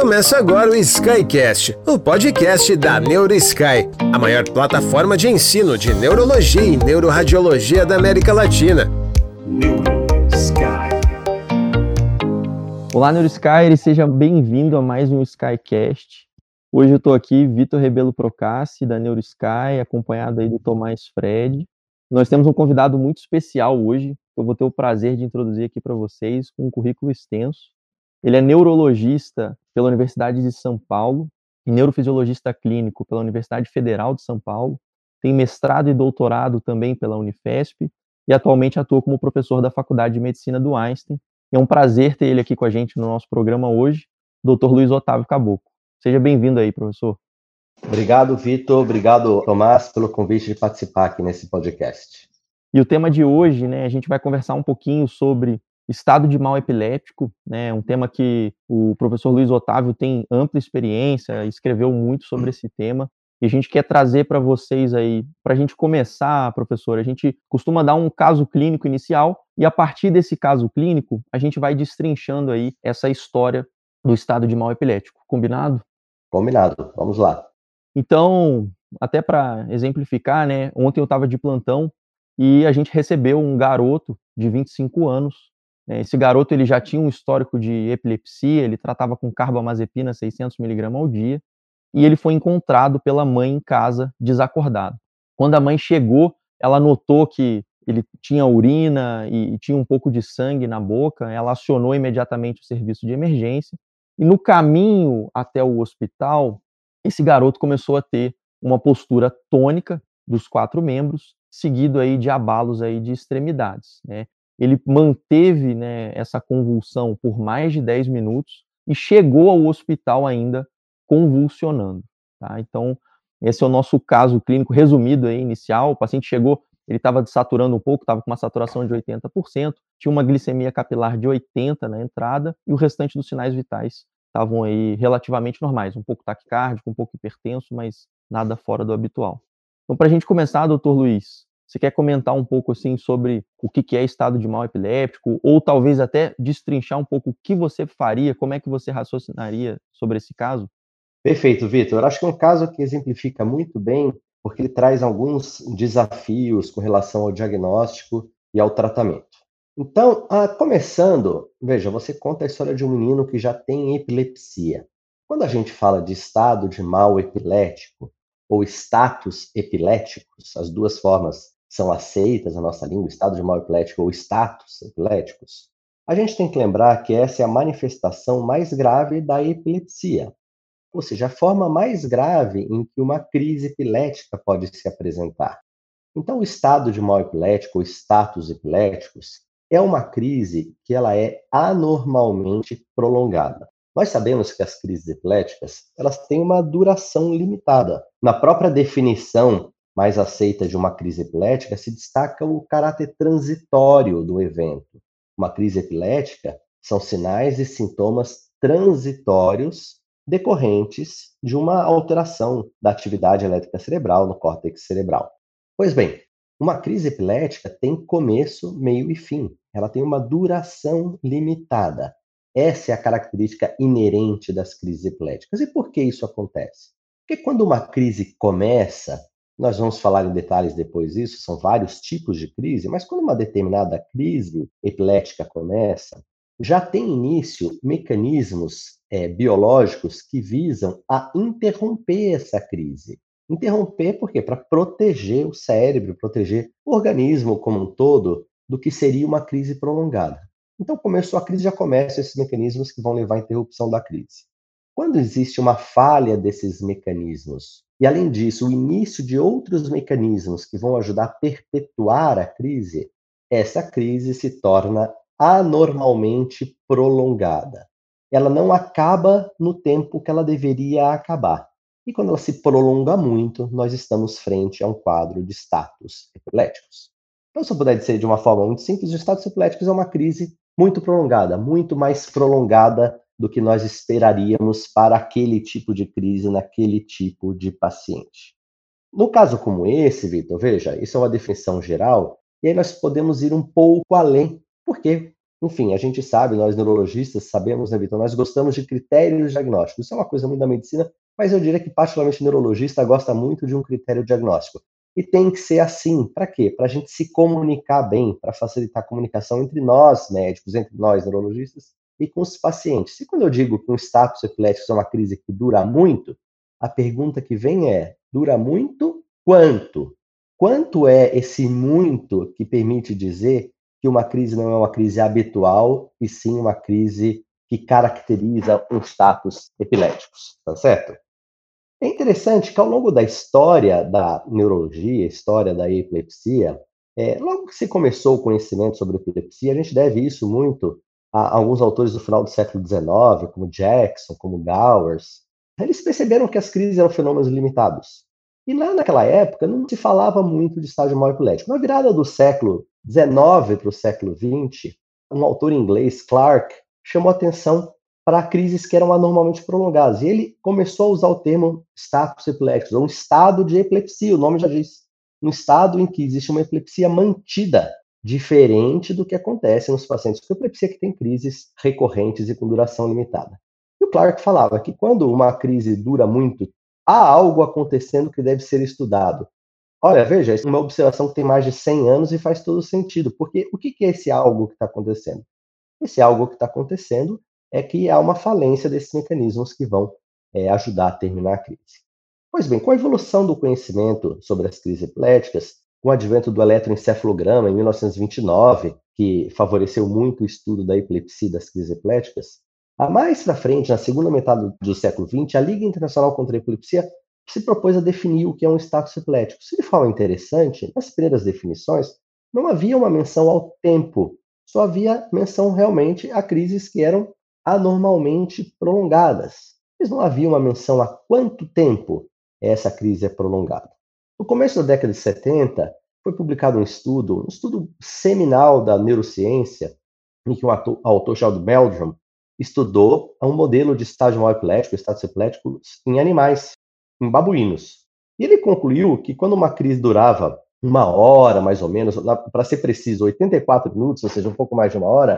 Começa agora o Skycast, o podcast da NeuroSky, a maior plataforma de ensino de neurologia e neuroradiologia da América Latina. Olá, NeuroSky, seja bem-vindo a mais um Skycast. Hoje eu estou aqui, Vitor Rebelo Procassi, da NeuroSky, acompanhado aí do Tomás Fred. Nós temos um convidado muito especial hoje, que eu vou ter o prazer de introduzir aqui para vocês, com um currículo extenso. Ele é neurologista pela Universidade de São Paulo, neurofisiologista clínico pela Universidade Federal de São Paulo, tem mestrado e doutorado também pela Unifesp e atualmente atua como professor da Faculdade de Medicina do Einstein. É um prazer ter ele aqui com a gente no nosso programa hoje, Dr. Luiz Otávio Caboclo. Seja bem-vindo aí, professor. Obrigado, Vitor. Obrigado, Tomás, pelo convite de participar aqui nesse podcast. E o tema de hoje, né, a gente vai conversar um pouquinho sobre estado de mal epiléptico, né, um tema que o professor Luiz Otávio tem ampla experiência, escreveu muito sobre esse tema, e a gente quer trazer para vocês aí, para a gente começar, professor, a gente costuma dar um caso clínico inicial, e a partir desse caso clínico, a gente vai destrinchando aí essa história do estado de mal epilético, combinado? Combinado, vamos lá. Então, até para exemplificar, né, ontem eu estava de plantão e a gente recebeu um garoto de 25 anos esse garoto ele já tinha um histórico de epilepsia, ele tratava com carbamazepina 600 mg ao dia, e ele foi encontrado pela mãe em casa desacordado. Quando a mãe chegou, ela notou que ele tinha urina e tinha um pouco de sangue na boca, ela acionou imediatamente o serviço de emergência, e no caminho até o hospital, esse garoto começou a ter uma postura tônica dos quatro membros, seguido aí de abalos aí de extremidades, né? Ele manteve né, essa convulsão por mais de 10 minutos e chegou ao hospital ainda convulsionando. Tá? Então, esse é o nosso caso clínico resumido aí, inicial. O paciente chegou, ele estava saturando um pouco, estava com uma saturação de 80%, tinha uma glicemia capilar de 80 na entrada e o restante dos sinais vitais estavam aí relativamente normais, um pouco taquicárdico, um pouco hipertenso, mas nada fora do habitual. Então, para a gente começar, doutor Luiz, você quer comentar um pouco assim sobre o que é estado de mal epiléptico, ou talvez até destrinchar um pouco o que você faria, como é que você raciocinaria sobre esse caso? Perfeito, Vitor. Acho que é um caso que exemplifica muito bem, porque ele traz alguns desafios com relação ao diagnóstico e ao tratamento. Então, ah, começando, veja, você conta a história de um menino que já tem epilepsia. Quando a gente fala de estado de mal epilético ou status epiléticos, as duas formas são aceitas na nossa língua, estado de mal epilético ou status epiléticos, a gente tem que lembrar que essa é a manifestação mais grave da epilepsia, ou seja, a forma mais grave em que uma crise epilética pode se apresentar. Então, o estado de mal epilético, ou status epiléticos, é uma crise que ela é anormalmente prolongada. Nós sabemos que as crises epiléticas, elas têm uma duração limitada. Na própria definição mais aceita de uma crise epilética, se destaca o caráter transitório do evento. Uma crise epilética são sinais e sintomas transitórios decorrentes de uma alteração da atividade elétrica cerebral no córtex cerebral. Pois bem, uma crise epilética tem começo, meio e fim. Ela tem uma duração limitada. Essa é a característica inerente das crises epiléticas. E por que isso acontece? Porque quando uma crise começa, nós vamos falar em detalhes depois disso, são vários tipos de crise, mas quando uma determinada crise epilética começa, já tem início mecanismos é, biológicos que visam a interromper essa crise. Interromper por quê? Para proteger o cérebro, proteger o organismo como um todo do que seria uma crise prolongada. Então, começou a crise, já começam esses mecanismos que vão levar à interrupção da crise. Quando existe uma falha desses mecanismos, e além disso, o início de outros mecanismos que vão ajudar a perpetuar a crise, essa crise se torna anormalmente prolongada. Ela não acaba no tempo que ela deveria acabar. E quando ela se prolonga muito, nós estamos frente a um quadro de status epiléticos. Então, se eu puder dizer de uma forma muito simples, o status epiléticos é uma crise muito prolongada, muito mais prolongada do que nós esperaríamos para aquele tipo de crise naquele tipo de paciente. No caso como esse, Vitor, veja, isso é uma definição geral, e aí nós podemos ir um pouco além, porque enfim, a gente sabe, nós neurologistas sabemos, né, Vitor, nós gostamos de critérios diagnósticos. Isso é uma coisa muito da medicina, mas eu diria que particularmente neurologista gosta muito de um critério diagnóstico. E tem que ser assim. Para quê? Para a gente se comunicar bem, para facilitar a comunicação entre nós, médicos, entre nós, neurologistas, e com os pacientes. E quando eu digo que um status epilético é uma crise que dura muito, a pergunta que vem é: dura muito quanto? Quanto é esse muito que permite dizer que uma crise não é uma crise habitual, e sim uma crise que caracteriza um status epiléticos, tá certo? É interessante que ao longo da história da neurologia, história da epilepsia, é, logo que se começou o conhecimento sobre epilepsia, a gente deve isso muito a, alguns autores do final do século XIX, como Jackson, como Gowers, eles perceberam que as crises eram fenômenos limitados. E lá naquela época não se falava muito de estágio mal epilético. Na virada do século XIX para o século XX, um autor inglês, Clark, chamou atenção para crises que eram anormalmente prolongadas. E ele começou a usar o termo status epiléticos, ou um estado de epilepsia, o nome já diz. Um estado em que existe uma epilepsia mantida, diferente do que acontece nos pacientes com epilepsia que têm crises recorrentes e com duração limitada. E o Clark falava que quando uma crise dura muito, há algo acontecendo que deve ser estudado. Olha, veja, é uma observação que tem mais de 100 anos e faz todo sentido, porque o que é esse algo que está acontecendo? Esse algo que está acontecendo é que há uma falência desses mecanismos que vão é, ajudar a terminar a crise. Pois bem, com a evolução do conhecimento sobre as crises epiléticas, com o advento do eletroencefalograma em 1929, que favoreceu muito o estudo da epilepsia e das crises epiléticas, a mais para frente, na segunda metade do século XX, a Liga Internacional contra a Epilepsia se propôs a definir o que é um status epilético. Se de forma interessante, nas primeiras definições, não havia uma menção ao tempo, só havia menção realmente a crises que eram anormalmente prolongadas. Mas não havia uma menção a quanto tempo essa crise é prolongada. No começo da década de 70, foi publicado um estudo, um estudo seminal da neurociência, em que um autor chamado Meldrum estudou um modelo de estágio mal epilético, estados epiléticos, em animais, em babuínos. E ele concluiu que quando uma crise durava uma hora, mais ou menos, para ser preciso, 84 minutos, ou seja, um pouco mais de uma hora,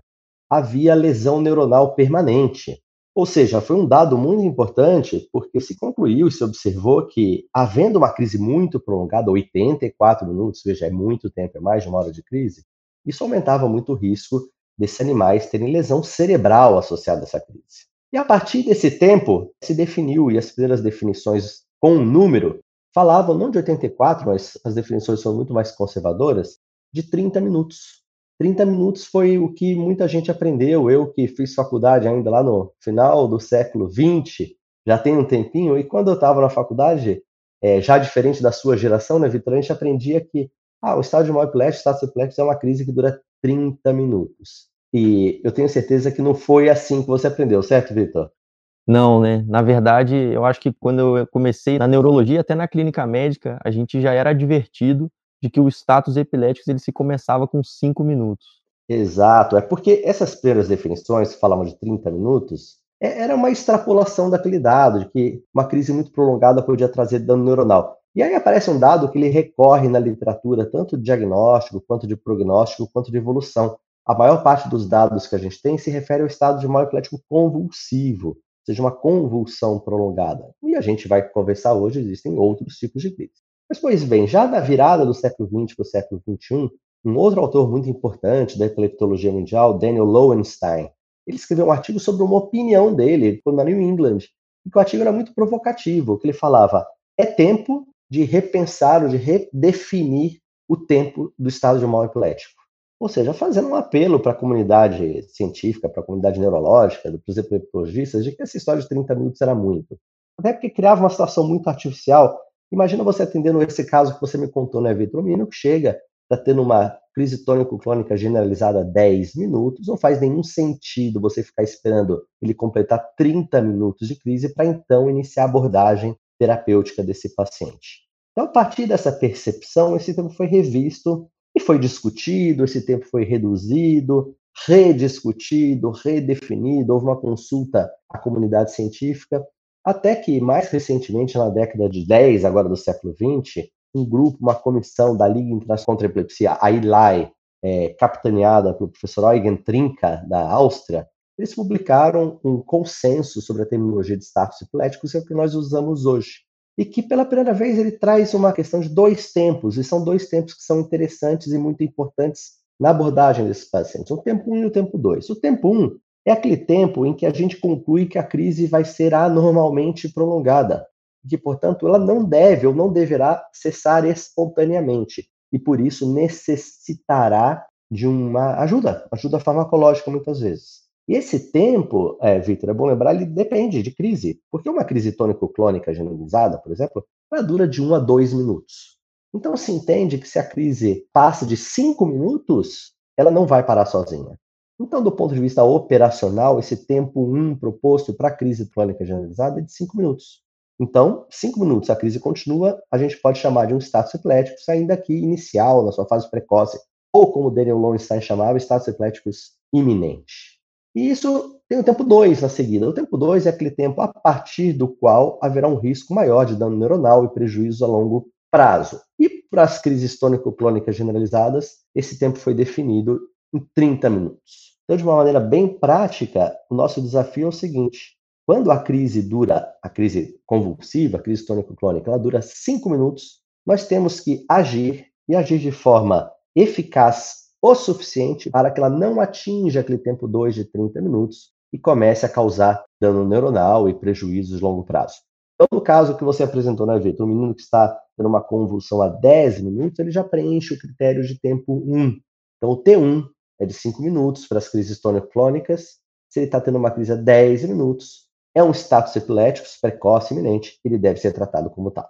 havia lesão neuronal permanente. Ou seja, foi um dado muito importante, porque se concluiu e se observou que, havendo uma crise muito prolongada, 84 minutos, veja, é muito tempo, é mais de uma hora de crise, isso aumentava muito o risco desses animais terem lesão cerebral associada a essa crise. E a partir desse tempo, se definiu, e as primeiras definições com um número falavam não de 84, mas as definições são muito mais conservadoras, de 30 minutos. 30 minutos foi o que muita gente aprendeu. Eu que fiz faculdade ainda lá no final do século 20, já tem um tempinho, e quando eu estava na faculdade, é, já diferente da sua geração, né, Vitor, a gente aprendia que ah, o estádio epilético, estádio epilético é uma crise que dura 30 minutos. E eu tenho certeza que não foi assim que você aprendeu, certo, Vitor? Não, né? Na verdade, eu acho que quando eu comecei na neurologia, até na clínica médica, a gente já era advertido de que o status epilético ele se começava com 5 minutos. Exato, é porque essas primeiras definições, falavam de 30 minutos, é, era uma extrapolação daquele dado, de que uma crise muito prolongada podia trazer dano neuronal. E aí aparece um dado que ele recorre na literatura, tanto de diagnóstico, quanto de prognóstico, quanto de evolução. A maior parte dos dados que a gente tem se refere ao estado de mal epilético convulsivo, ou seja, uma convulsão prolongada. E a gente vai conversar hoje, existem outros tipos de crise. Mas, pois bem, já na virada do século XX para o século XXI, um outro autor muito importante da epileptologia mundial, Daniel Lowenstein, ele escreveu um artigo sobre uma opinião dele, na New England, e que o artigo era muito provocativo, que ele falava, é tempo de repensar ou de redefinir o tempo do estado de mal epilético. Ou seja, fazendo um apelo para a comunidade científica, para a comunidade neurológica, para os epileptologistas, de que essa história de 30 minutos era muito. Até porque criava uma situação muito artificial Imagina você atendendo esse caso que você me contou, né, Vitor? O menino que chega, está tendo uma crise tônico-clônica generalizada há 10 minutos, não faz nenhum sentido você ficar esperando ele completar 30 minutos de crise para então iniciar a abordagem terapêutica desse paciente. Então, a partir dessa percepção, esse tempo foi revisto e foi discutido, esse tempo foi reduzido, rediscutido, redefinido, houve uma consulta à comunidade científica até que, mais recentemente, na década de 10, agora do século 20, um grupo, uma comissão da Liga Internacional contra a Epilepsia, a ILAI, é, capitaneada pelo professor Eugen Trinka, da Áustria, eles publicaram um consenso sobre a terminologia de status epiléticos, que é o que nós usamos hoje. E que, pela primeira vez, ele traz uma questão de dois tempos, e são dois tempos que são interessantes e muito importantes na abordagem desses pacientes: o tempo 1 um e o tempo 2. O tempo 1 um é aquele tempo em que a gente conclui que a crise vai ser anormalmente prolongada, e que, portanto, ela não deve ou não deverá cessar espontaneamente, e por isso necessitará de uma ajuda, ajuda farmacológica muitas vezes. E esse tempo, é, Victor, é bom lembrar, ele depende de crise, porque uma crise tônico-clônica generalizada, por exemplo, ela dura de 1 a 2 minutos. Então se entende que se a crise passa de 5 minutos, ela não vai parar sozinha. Então, do ponto de vista operacional, esse tempo 1 proposto para a crise crônica generalizada é de 5 minutos. Então, 5 minutos a crise continua, a gente pode chamar de um status epilético, ainda que inicial, na sua fase precoce, ou como Daniel Lowenstein chamava, status epiléticos iminente. E isso tem o tempo 2 na seguida. O tempo 2 é aquele tempo a partir do qual haverá um risco maior de dano neuronal e prejuízo a longo prazo. E para as crises tônico-clônicas generalizadas, esse tempo foi definido em 30 minutos. Então, de uma maneira bem prática, o nosso desafio é o seguinte: quando a crise dura, a crise convulsiva, a crise tônico-clônica, ela dura 5 minutos, nós temos que agir e agir de forma eficaz o suficiente para que ela não atinja aquele tempo 2 de 30 minutos e comece a causar dano neuronal e prejuízos de longo prazo. Então, no caso que você apresentou, né, Vitor, um menino que está tendo uma convulsão a 10 minutos, ele já preenche o critério de tempo 1. Então, o T1 é de 5 minutos para as crises tônico-clônicas. Se ele está tendo uma crise a 10 minutos, é um status epilético precoce iminente, ele deve ser tratado como tal.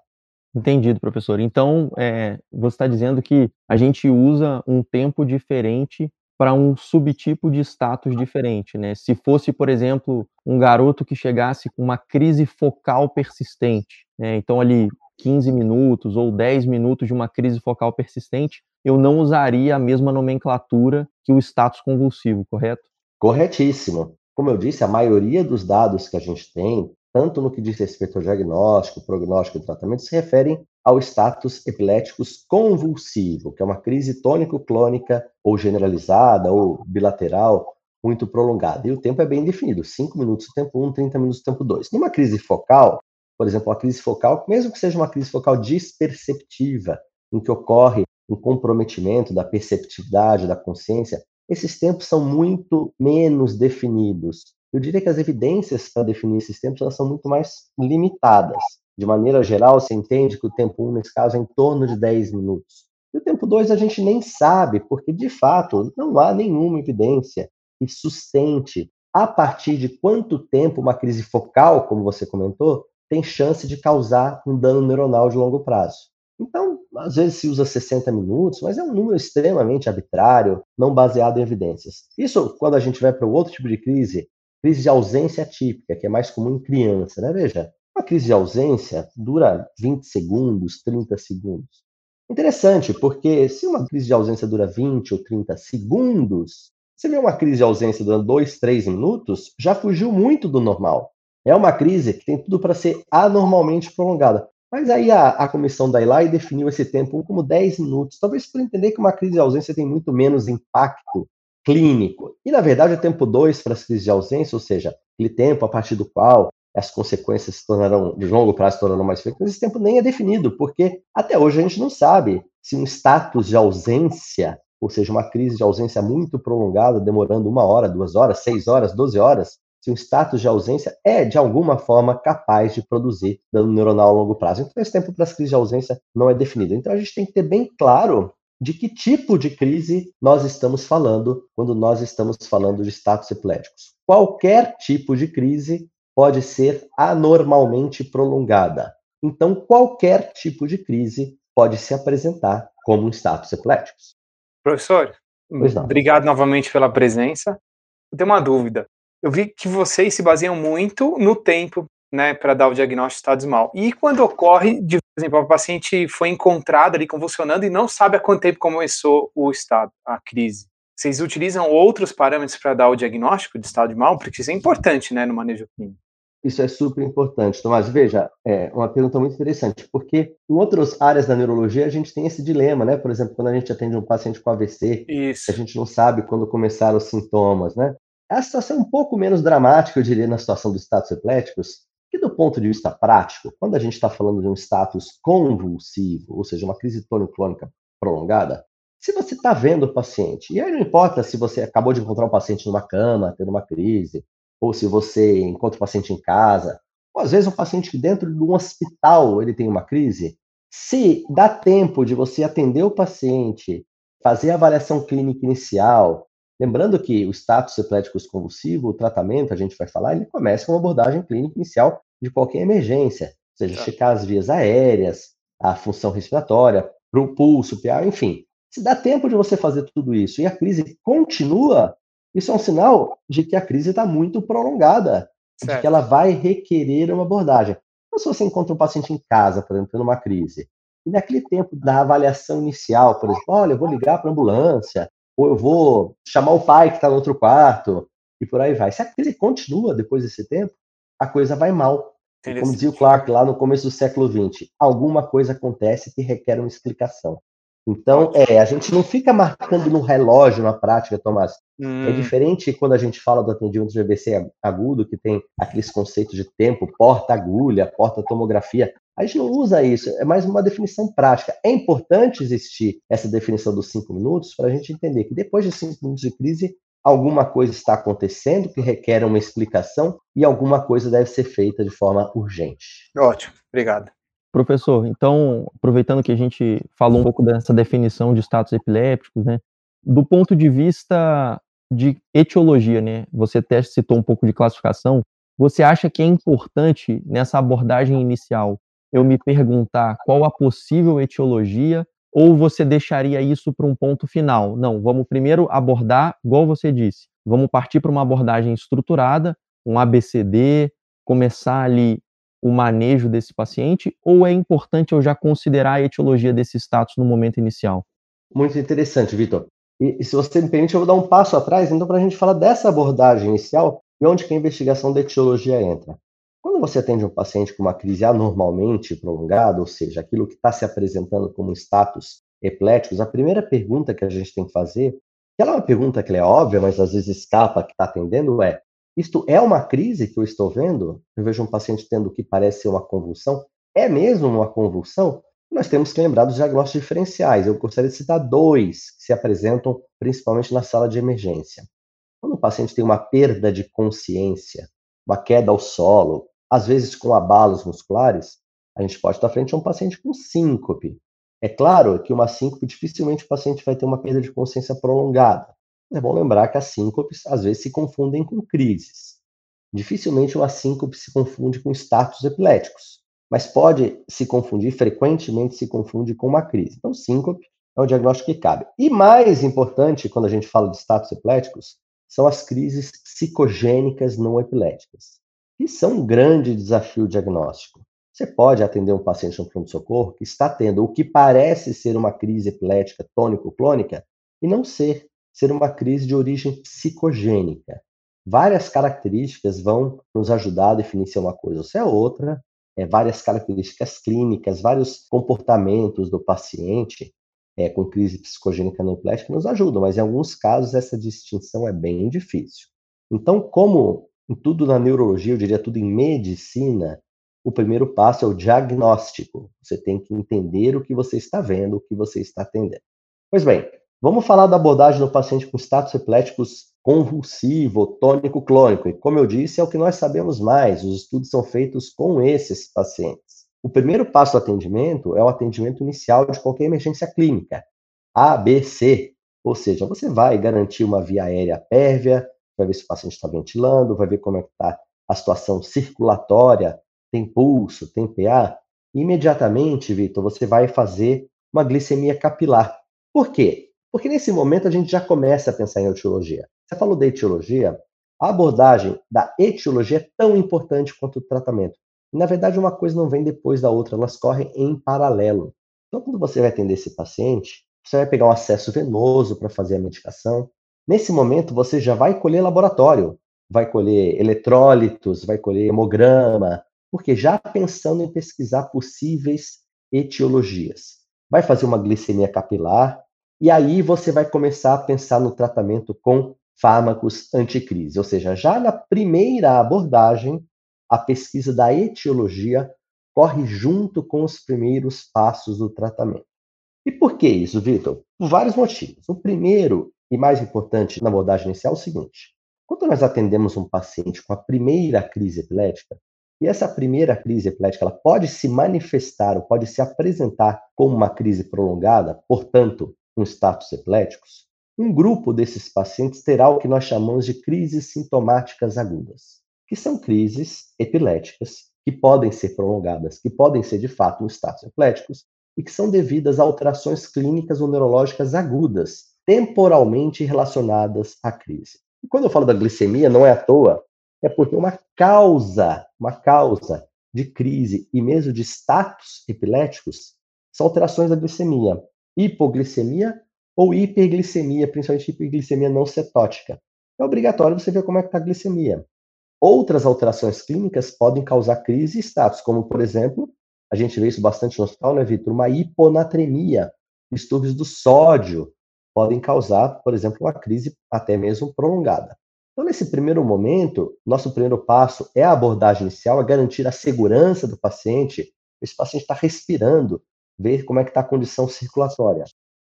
Entendido, professor. Então, é, você está dizendo que a gente usa um tempo diferente para um subtipo de status diferente, né? Se fosse, por exemplo, um garoto que chegasse com uma crise focal persistente, né? então ali 15 minutos ou 10 minutos de uma crise focal persistente, eu não usaria a mesma nomenclatura que o status convulsivo, correto? Corretíssimo. Como eu disse, a maioria dos dados que a gente tem, tanto no que diz respeito ao diagnóstico, prognóstico e tratamento, se referem ao status epiléticos convulsivo, que é uma crise tônico-clônica ou generalizada ou bilateral muito prolongada. E o tempo é bem definido, 5 minutos o tempo 1, um, 30 minutos o tempo 2. Numa crise focal, por exemplo, uma crise focal, mesmo que seja uma crise focal disperceptiva, em que ocorre um comprometimento da perceptividade, da consciência, esses tempos são muito menos definidos. Eu diria que as evidências para definir esses tempos elas são muito mais limitadas. De maneira geral, você entende que o tempo 1, nesse caso, é em torno de 10 minutos. E o tempo 2 a gente nem sabe, porque de fato não há nenhuma evidência que sustente a partir de quanto tempo uma crise focal, como você comentou, tem chance de causar um dano neuronal de longo prazo. Então, às vezes se usa 60 minutos, mas é um número extremamente arbitrário, não baseado em evidências. Isso quando a gente vai para o outro tipo de crise, crise de ausência típica, que é mais comum em criança, né? Veja, uma crise de ausência dura 20 segundos, 30 segundos. Interessante, porque se uma crise de ausência dura 20 ou 30 segundos, se vê uma crise de ausência durando 2, 3 minutos, já fugiu muito do normal. É uma crise que tem tudo para ser anormalmente prolongada. Mas aí a, a comissão da ILAI definiu esse tempo como 10 minutos, talvez por entender que uma crise de ausência tem muito menos impacto clínico. E, na verdade, o tempo 2 para as crises de ausência, ou seja, aquele tempo a partir do qual as consequências se tornarão, de longo prazo, se tornarão mais frequentes, esse tempo nem é definido, porque até hoje a gente não sabe se um status de ausência, ou seja, uma crise de ausência muito prolongada, demorando uma hora, duas horas, seis horas, doze horas, se um status de ausência é, de alguma forma, capaz de produzir dano neuronal a longo prazo. Então, esse tempo para as crises de ausência não é definido. Então, a gente tem que ter bem claro de que tipo de crise nós estamos falando quando nós estamos falando de status epiléticos. Qualquer tipo de crise pode ser anormalmente prolongada. Então, qualquer tipo de crise pode se apresentar como um status epiléticos. Professor, obrigado novamente pela presença. Eu tenho uma dúvida eu vi que vocês se baseiam muito no tempo, né, para dar o diagnóstico de estado desmal. E quando ocorre, de, por exemplo, a paciente foi encontrada ali convulsionando e não sabe há quanto tempo começou o estado, a crise. Vocês utilizam outros parâmetros para dar o diagnóstico de estado de mal? Porque isso é importante, né, no manejo clínico. Isso é super importante, Tomás. Veja, é uma pergunta muito interessante, porque em outras áreas da neurologia a gente tem esse dilema, né? Por exemplo, quando a gente atende um paciente com AVC, Isso. a gente não sabe quando começaram os sintomas, né? A situação é um pouco menos dramática, eu diria, na situação dos status epiléticos, que do ponto de vista prático, quando a gente está falando de um status convulsivo, ou seja, uma crise tônico-clônica prolongada, se você está vendo o paciente, e aí não importa se você acabou de encontrar um paciente numa cama, tendo uma crise, ou se você encontra o paciente em casa, ou às vezes um paciente que dentro de um hospital ele tem uma crise, se dá tempo de você atender o paciente, fazer a avaliação clínica inicial, lembrando que o status eplético convulsivo, o tratamento, a gente vai falar, ele começa com uma abordagem clínica inicial de qualquer emergência, ou seja, tá. checar as vias aéreas, a função respiratória, o pulso, PA, enfim. Se dá tempo de você fazer tudo isso e a crise continua, isso é um sinal de que a crise está muito prolongada, certo. de que ela vai requerer uma abordagem. Então, se você encontra um paciente em casa, por exemplo, tendo uma crise, e naquele tempo da avaliação inicial, por exemplo, olha, eu vou ligar para a ambulância, ou eu vou chamar o pai que está no outro quarto, e por aí vai. Se a crise continua depois desse tempo, a coisa vai mal. Como dizia o Clark lá no começo do século XX, alguma coisa acontece que requer uma explicação. Então, é, a gente não fica marcando no relógio na prática, Tomás. É hum. É diferente quando a gente fala do atendimento de AVC agudo, que tem aqueles conceitos de tempo, porta-agulha, porta-tomografia. A gente não usa isso, é mais uma definição prática. É importante existir essa definição dos cinco minutos para a gente entender que depois de cinco minutos de crise, alguma coisa está acontecendo que requer uma explicação e alguma coisa deve ser feita de forma urgente. Ótimo, obrigado. Professor, então, aproveitando que a gente falou um pouco dessa definição de status epilépticos, né? Do ponto de vista de etiologia, né? Você até citou um pouco de classificação. Você acha que é importante nessa abordagem inicial eu me perguntar qual a possível etiologia ou você deixaria isso para um ponto final? Não, vamos primeiro abordar, igual você disse, vamos partir para uma abordagem estruturada, um ABCD, começar ali o manejo desse paciente, ou é importante eu já considerar a etiologia desse status no momento inicial? Muito interessante, Vitor. E, e, se você me permite, eu vou dar um passo atrás, então, para a gente falar dessa abordagem inicial e onde que a investigação da etiologia entra. Quando você atende um paciente com uma crise anormalmente prolongada, ou seja, aquilo que está se apresentando como status epiléticos, a primeira pergunta que a gente tem que fazer, que ela é uma pergunta que é óbvia, mas às vezes escapa que está atendendo, é isto é uma crise que eu estou vendo? Eu vejo um paciente tendo o que parece ser uma convulsão. É mesmo uma convulsão? Nós temos que lembrar dos diagnósticos diferenciais. Eu gostaria de citar dois que se apresentam principalmente na sala de emergência. Quando o paciente tem uma perda de consciência, uma queda ao solo, às vezes com abalos musculares, a gente pode estar frente a um paciente com síncope. É claro que uma síncope dificilmente o paciente vai ter uma perda de consciência prolongada. É bom lembrar que as síncopes às vezes se confundem com crises. Dificilmente uma síncope se confunde com status epiléticos, mas pode se confundir, frequentemente se confunde com uma crise. Então, síncope é o diagnóstico que cabe. E mais importante, quando a gente fala de status epiléticos, são as crises psicogênicas não epiléticas, que são um grande desafio diagnóstico. Você pode atender um paciente no pronto-socorro que está tendo o que parece ser uma crise epilética tônico-clônica e não ser ser uma crise de origem psicogênica. Várias características vão nos ajudar a definir se é uma coisa ou se é outra, é, várias características clínicas, vários comportamentos do paciente é, com crise psicogênica neoplética nos ajudam, mas em alguns casos essa distinção é bem difícil. Então, como em tudo na neurologia, eu diria tudo em medicina, o primeiro passo é o diagnóstico. Você tem que entender o que você está vendo, o que você está atendendo. Pois bem, Vamos falar da abordagem do paciente com status epiléticos convulsivo, tônico clônico. E como eu disse, é o que nós sabemos mais. Os estudos são feitos com esses pacientes. O primeiro passo do atendimento é o atendimento inicial de qualquer emergência clínica, A, B, C. Ou seja, você vai garantir uma via aérea pérvia, vai ver se o paciente está ventilando, vai ver como é está a situação circulatória, tem pulso, tem PA. Imediatamente, Vitor, você vai fazer uma glicemia capilar. Por quê? Porque nesse momento a gente já começa a pensar em etiologia. Você falou da etiologia, a abordagem da etiologia é tão importante quanto o tratamento. Na verdade, uma coisa não vem depois da outra, elas correm em paralelo. Então, quando você vai atender esse paciente, você vai pegar um acesso venoso para fazer a medicação. Nesse momento, você já vai colher laboratório. vai colher eletrólitos, vai colher hemograma, porque já pensando em pesquisar possíveis etiologias. Vai fazer uma glicemia capilar, e aí você vai começar a pensar no tratamento com fármacos anticrise, ou seja, já na primeira abordagem, a pesquisa da etiologia corre junto com os primeiros passos do tratamento. E por que isso, Vitor? Por vários motivos. O primeiro e mais importante na abordagem inicial é o seguinte: quando nós atendemos um paciente com a primeira crise epilética, e essa primeira crise epilética ela pode se manifestar ou pode se apresentar como uma crise prolongada, portanto, com status epiléticos, um grupo desses pacientes terá o que nós chamamos de crises sintomáticas agudas, que são crises epiléticas que podem ser prolongadas, que podem ser de fato um status epiléticos e que são devidas a alterações clínicas ou neurológicas agudas, temporalmente relacionadas à crise. E quando eu falo da glicemia, não é à toa, é porque uma causa, uma causa de crise e mesmo de status epiléticos são alterações da glicemia hipoglicemia ou hiperglicemia, principalmente hiperglicemia não cetótica. É obrigatório você ver como é que está a glicemia. Outras alterações clínicas podem causar crise e status, como, por exemplo, a gente vê isso bastante no hospital, né, Vitor? Uma hiponatremia, distúrbios do sódio, podem causar, por exemplo, uma crise até mesmo prolongada. Então, nesse primeiro momento, nosso primeiro passo é a abordagem inicial, é garantir a segurança do paciente. Esse paciente está respirando, ver como é que está a condição circulatória.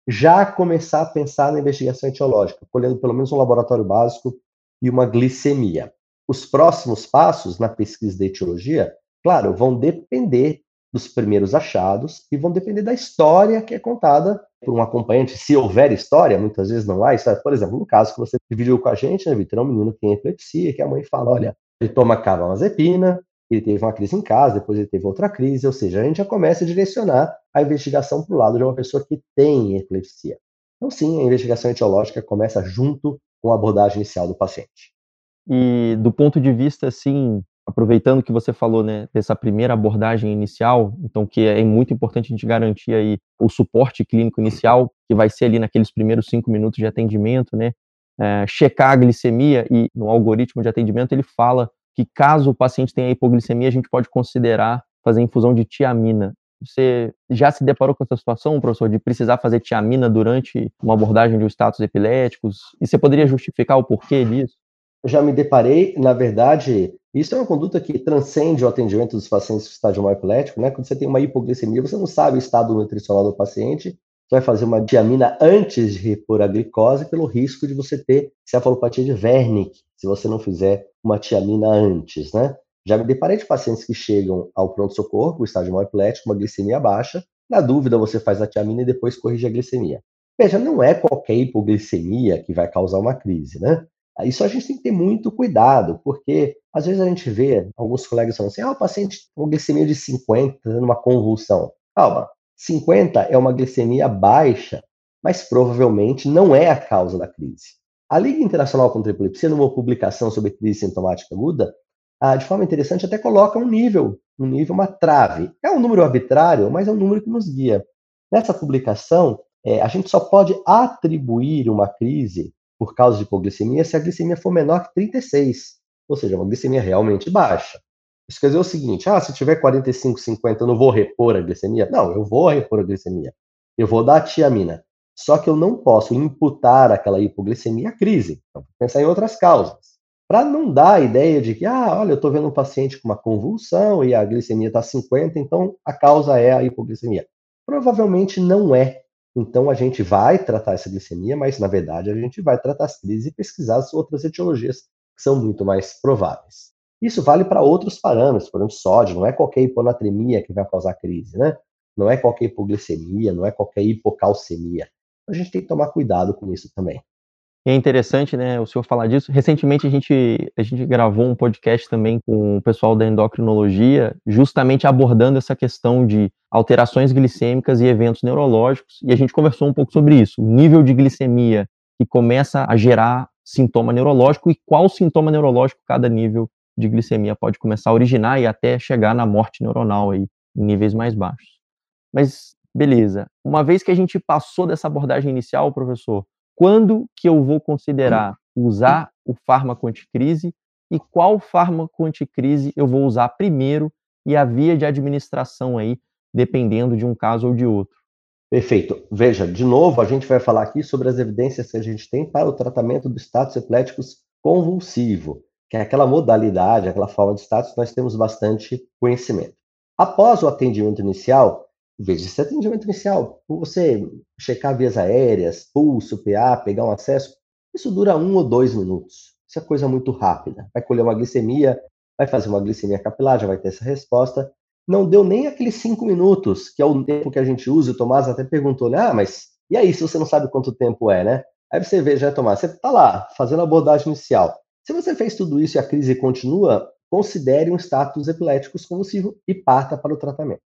Já começar a pensar na investigação etiológica, colhendo pelo menos um laboratório básico e uma glicemia. Os próximos passos na pesquisa de etiologia, claro, vão depender dos primeiros achados e vão depender da história que é contada por um acompanhante. Se houver história, muitas vezes não há história. Por exemplo, no caso que você dividiu com a gente, né, Vitor, é um menino que tem epilepsia, que a mãe fala, olha, ele toma carbamazepina, ele teve uma crise em casa, depois ele teve outra crise, ou seja, a gente já começa a direcionar a investigação para o lado de uma pessoa que tem epilepsia. Então, sim, a investigação etiológica começa junto com a abordagem inicial do paciente. E do ponto de vista, assim, aproveitando que você falou, né, dessa primeira abordagem inicial, então que é muito importante a gente garantir aí o suporte clínico inicial, que vai ser ali naqueles primeiros cinco minutos de atendimento, né, é, checar a glicemia e no algoritmo de atendimento ele fala que caso o paciente tenha hipoglicemia, a gente pode considerar fazer infusão de tiamina. Você já se deparou com essa situação, professor, de precisar fazer tiamina durante uma abordagem de status epiléticos? E você poderia justificar o porquê disso? Já me deparei, na verdade, isso é uma conduta que transcende o atendimento dos pacientes com estágio epilético, né? Quando você tem uma hipoglicemia, você não sabe o estado nutricional do paciente, você vai fazer uma tiamina antes de repor a glicose pelo risco de você ter cefalopatia de Wernicke, se você não fizer uma tiamina antes, né? Já me deparei de pacientes que chegam ao pronto-socorro com estágio epilético, uma glicemia baixa. Na dúvida, você faz a tiamina e depois corrige a glicemia. Veja, não é qualquer hipoglicemia que vai causar uma crise, né? Isso a gente tem que ter muito cuidado, porque às vezes a gente vê alguns colegas falando assim: ah, o paciente com glicemia de 50, tendo uma convulsão. Calma, 50 é uma glicemia baixa, mas provavelmente não é a causa da crise. A Liga Internacional contra a Epilepsia, numa publicação sobre crise sintomática aguda, ah, de forma interessante, até coloca um nível, um nível, uma trave. É um número arbitrário, mas é um número que nos guia. Nessa publicação, é, a gente só pode atribuir uma crise por causa de hipoglicemia se a glicemia for menor que 36, ou seja, uma glicemia realmente baixa. Isso quer dizer o seguinte: ah, se tiver 45, 50, eu não vou repor a glicemia? Não, eu vou repor a glicemia. Eu vou dar a tiamina. Só que eu não posso imputar aquela hipoglicemia à crise. Então, pensar em outras causas. Para não dar a ideia de que, ah, olha, eu estou vendo um paciente com uma convulsão e a glicemia está 50, então a causa é a hipoglicemia. Provavelmente não é. Então a gente vai tratar essa glicemia, mas na verdade a gente vai tratar as crises e pesquisar as outras etiologias que são muito mais prováveis. Isso vale para outros parâmetros, por exemplo, sódio, não é qualquer hiponatremia que vai causar crise, né? Não é qualquer hipoglicemia, não é qualquer hipocalcemia. A gente tem que tomar cuidado com isso também. É interessante, né, o senhor falar disso. Recentemente a gente, a gente gravou um podcast também com o pessoal da endocrinologia, justamente abordando essa questão de alterações glicêmicas e eventos neurológicos, e a gente conversou um pouco sobre isso, o nível de glicemia que começa a gerar sintoma neurológico e qual sintoma neurológico cada nível de glicemia pode começar a originar e até chegar na morte neuronal aí, em níveis mais baixos. Mas, beleza. Uma vez que a gente passou dessa abordagem inicial, professor, quando que eu vou considerar usar o fármaco anticrise e qual fármaco anticrise eu vou usar primeiro e a via de administração aí, dependendo de um caso ou de outro. Perfeito. Veja, de novo, a gente vai falar aqui sobre as evidências que a gente tem para o tratamento do status epiléticos convulsivo, que é aquela modalidade, aquela forma de status, nós temos bastante conhecimento. Após o atendimento inicial, veja esse atendimento inicial, você checar vias aéreas, pulso, PA, pegar um acesso, isso dura um ou dois minutos. Isso é coisa muito rápida. Vai colher uma glicemia, vai fazer uma glicemia capilar, já vai ter essa resposta. Não deu nem aqueles cinco minutos, que é o tempo que a gente usa. O Tomás até perguntou, né? Ah, mas e aí, se você não sabe quanto tempo é, né? Aí você vê, já, Tomás, você está lá, fazendo a abordagem inicial. Se você fez tudo isso e a crise continua, considere um status epilético convulsivo e parta para o tratamento.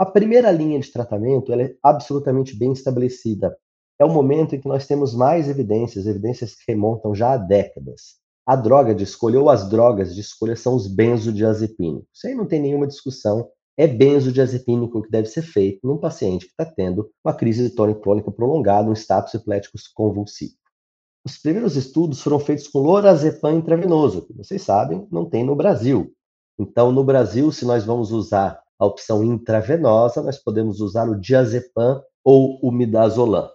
A primeira linha de tratamento é absolutamente bem estabelecida. É o momento em que nós temos mais evidências, evidências que remontam já a décadas. A droga de escolha ou as drogas de escolha são os benzodiazepínicos. Isso aí não tem nenhuma discussão. É benzodiazepínico que deve ser feito num paciente que está tendo uma crise de tônico crônica prolongada, um status epilético convulsivo. Os primeiros estudos foram feitos com lorazepam intravenoso, que vocês sabem, não tem no Brasil. Então, no Brasil, se nós vamos usar a opção intravenosa, nós podemos usar o diazepam ou o midazolam.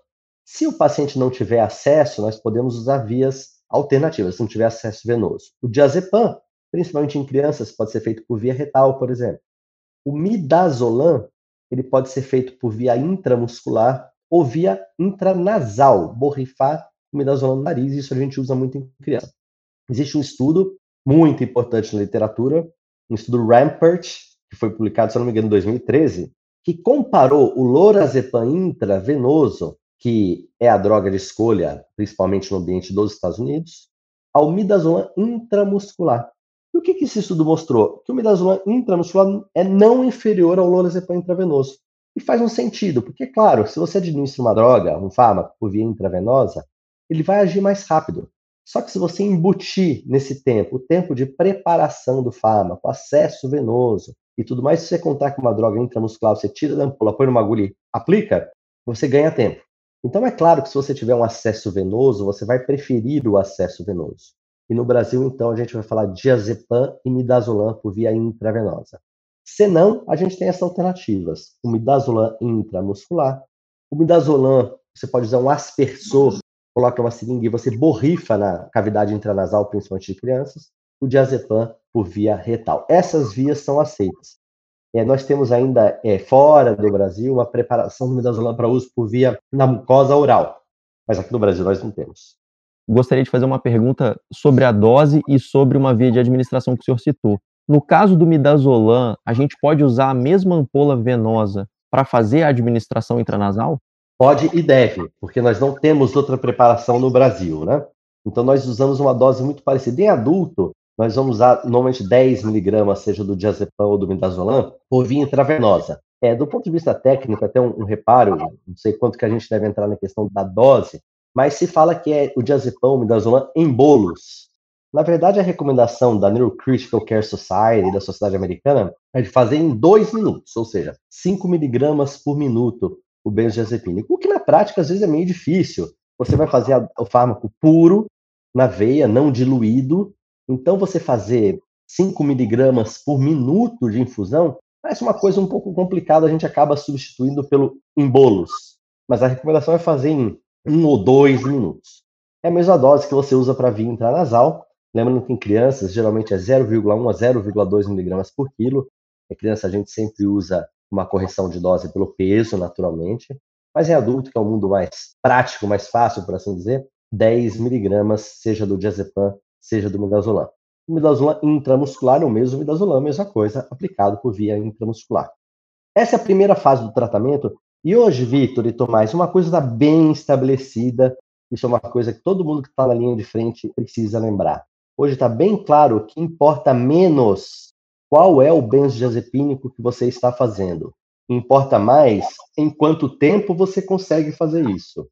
Se o paciente não tiver acesso, nós podemos usar vias alternativas, se não tiver acesso venoso. O diazepam, principalmente em crianças, pode ser feito por via retal, por exemplo. O midazolam, ele pode ser feito por via intramuscular ou via intranasal, borrifar o midazolam no nariz, isso a gente usa muito em criança. Existe um estudo muito importante na literatura, um estudo Rampart, que foi publicado, se não me engano, em 2013, que comparou o lorazepam intravenoso, que é a droga de escolha, principalmente no ambiente dos Estados Unidos, ao midazolam intramuscular. E o que, que esse estudo mostrou? Que o midazolam intramuscular é não inferior ao lorazepam intravenoso. E faz um sentido, porque, claro, se você administra uma droga, um fármaco por via intravenosa, ele vai agir mais rápido. Só que se você embutir nesse tempo, o tempo de preparação do fármaco, acesso venoso e tudo mais, se você contar com uma droga intramuscular, você tira da ampola, põe numa agulha e aplica, você ganha tempo. Então é claro que se você tiver um acesso venoso, você vai preferir o acesso venoso. E no Brasil, então, a gente vai falar diazepam e midazolam por via intravenosa. Se não, a gente tem essas alternativas. O midazolam intramuscular. O midazolam, você pode usar um aspersor coloca uma seringa e você borrifa na cavidade intranasal, principalmente de crianças, o diazepam por via retal. Essas vias são aceitas. É, nós temos ainda é, fora do Brasil uma preparação do midazolam para uso por via na mucosa oral, mas aqui no Brasil nós não temos. Gostaria de fazer uma pergunta sobre a dose e sobre uma via de administração que o senhor citou. No caso do midazolam, a gente pode usar a mesma ampola venosa para fazer a administração intranasal? Pode e deve, porque nós não temos outra preparação no Brasil, né? Então nós usamos uma dose muito parecida. Em adulto, nós vamos usar normalmente 10 miligramas, seja do diazepam ou do midazolam, por via intravenosa. É, do ponto de vista técnico, até um, um, reparo, não sei quanto que a gente deve entrar na questão da dose, mas se fala que é o diazepam, o midazolam em bolos. Na verdade, a recomendação da Neurocritical Care Society, da Sociedade Americana, é de fazer em 2 minutos, ou seja, 5 miligramas por minuto o benzodiazepínico, o que na prática às vezes é meio difícil. Você vai fazer a, o fármaco puro na veia, não diluído, então você fazer 5 miligramas por minuto de infusão parece uma coisa um pouco complicada, a gente acaba substituindo pelo em bolos. Mas a recomendação é fazer em um ou dois minutos. É a mesma dose que você usa para via intranasal. Lembrando que em crianças geralmente é 0,1 a 0,2 miligramas por quilo. Em criança a gente sempre usa uma correção de dose pelo peso, naturalmente. Mas em adulto, que é um mundo mais prático, mais fácil, por assim dizer, 10 miligramas, seja do diazepam, seja do midazolam. O midazolam intramuscular é o mesmo midazolam, a mesma coisa, aplicado por via intramuscular. Essa é a primeira fase do tratamento. E hoje, Vitor e Tomás, uma coisa está bem estabelecida, isso é uma coisa que todo mundo que está na linha de frente precisa lembrar. Hoje está bem claro que importa menos qual é o benzodiazepínico que você está fazendo. Importa mais em quanto tempo você consegue fazer isso.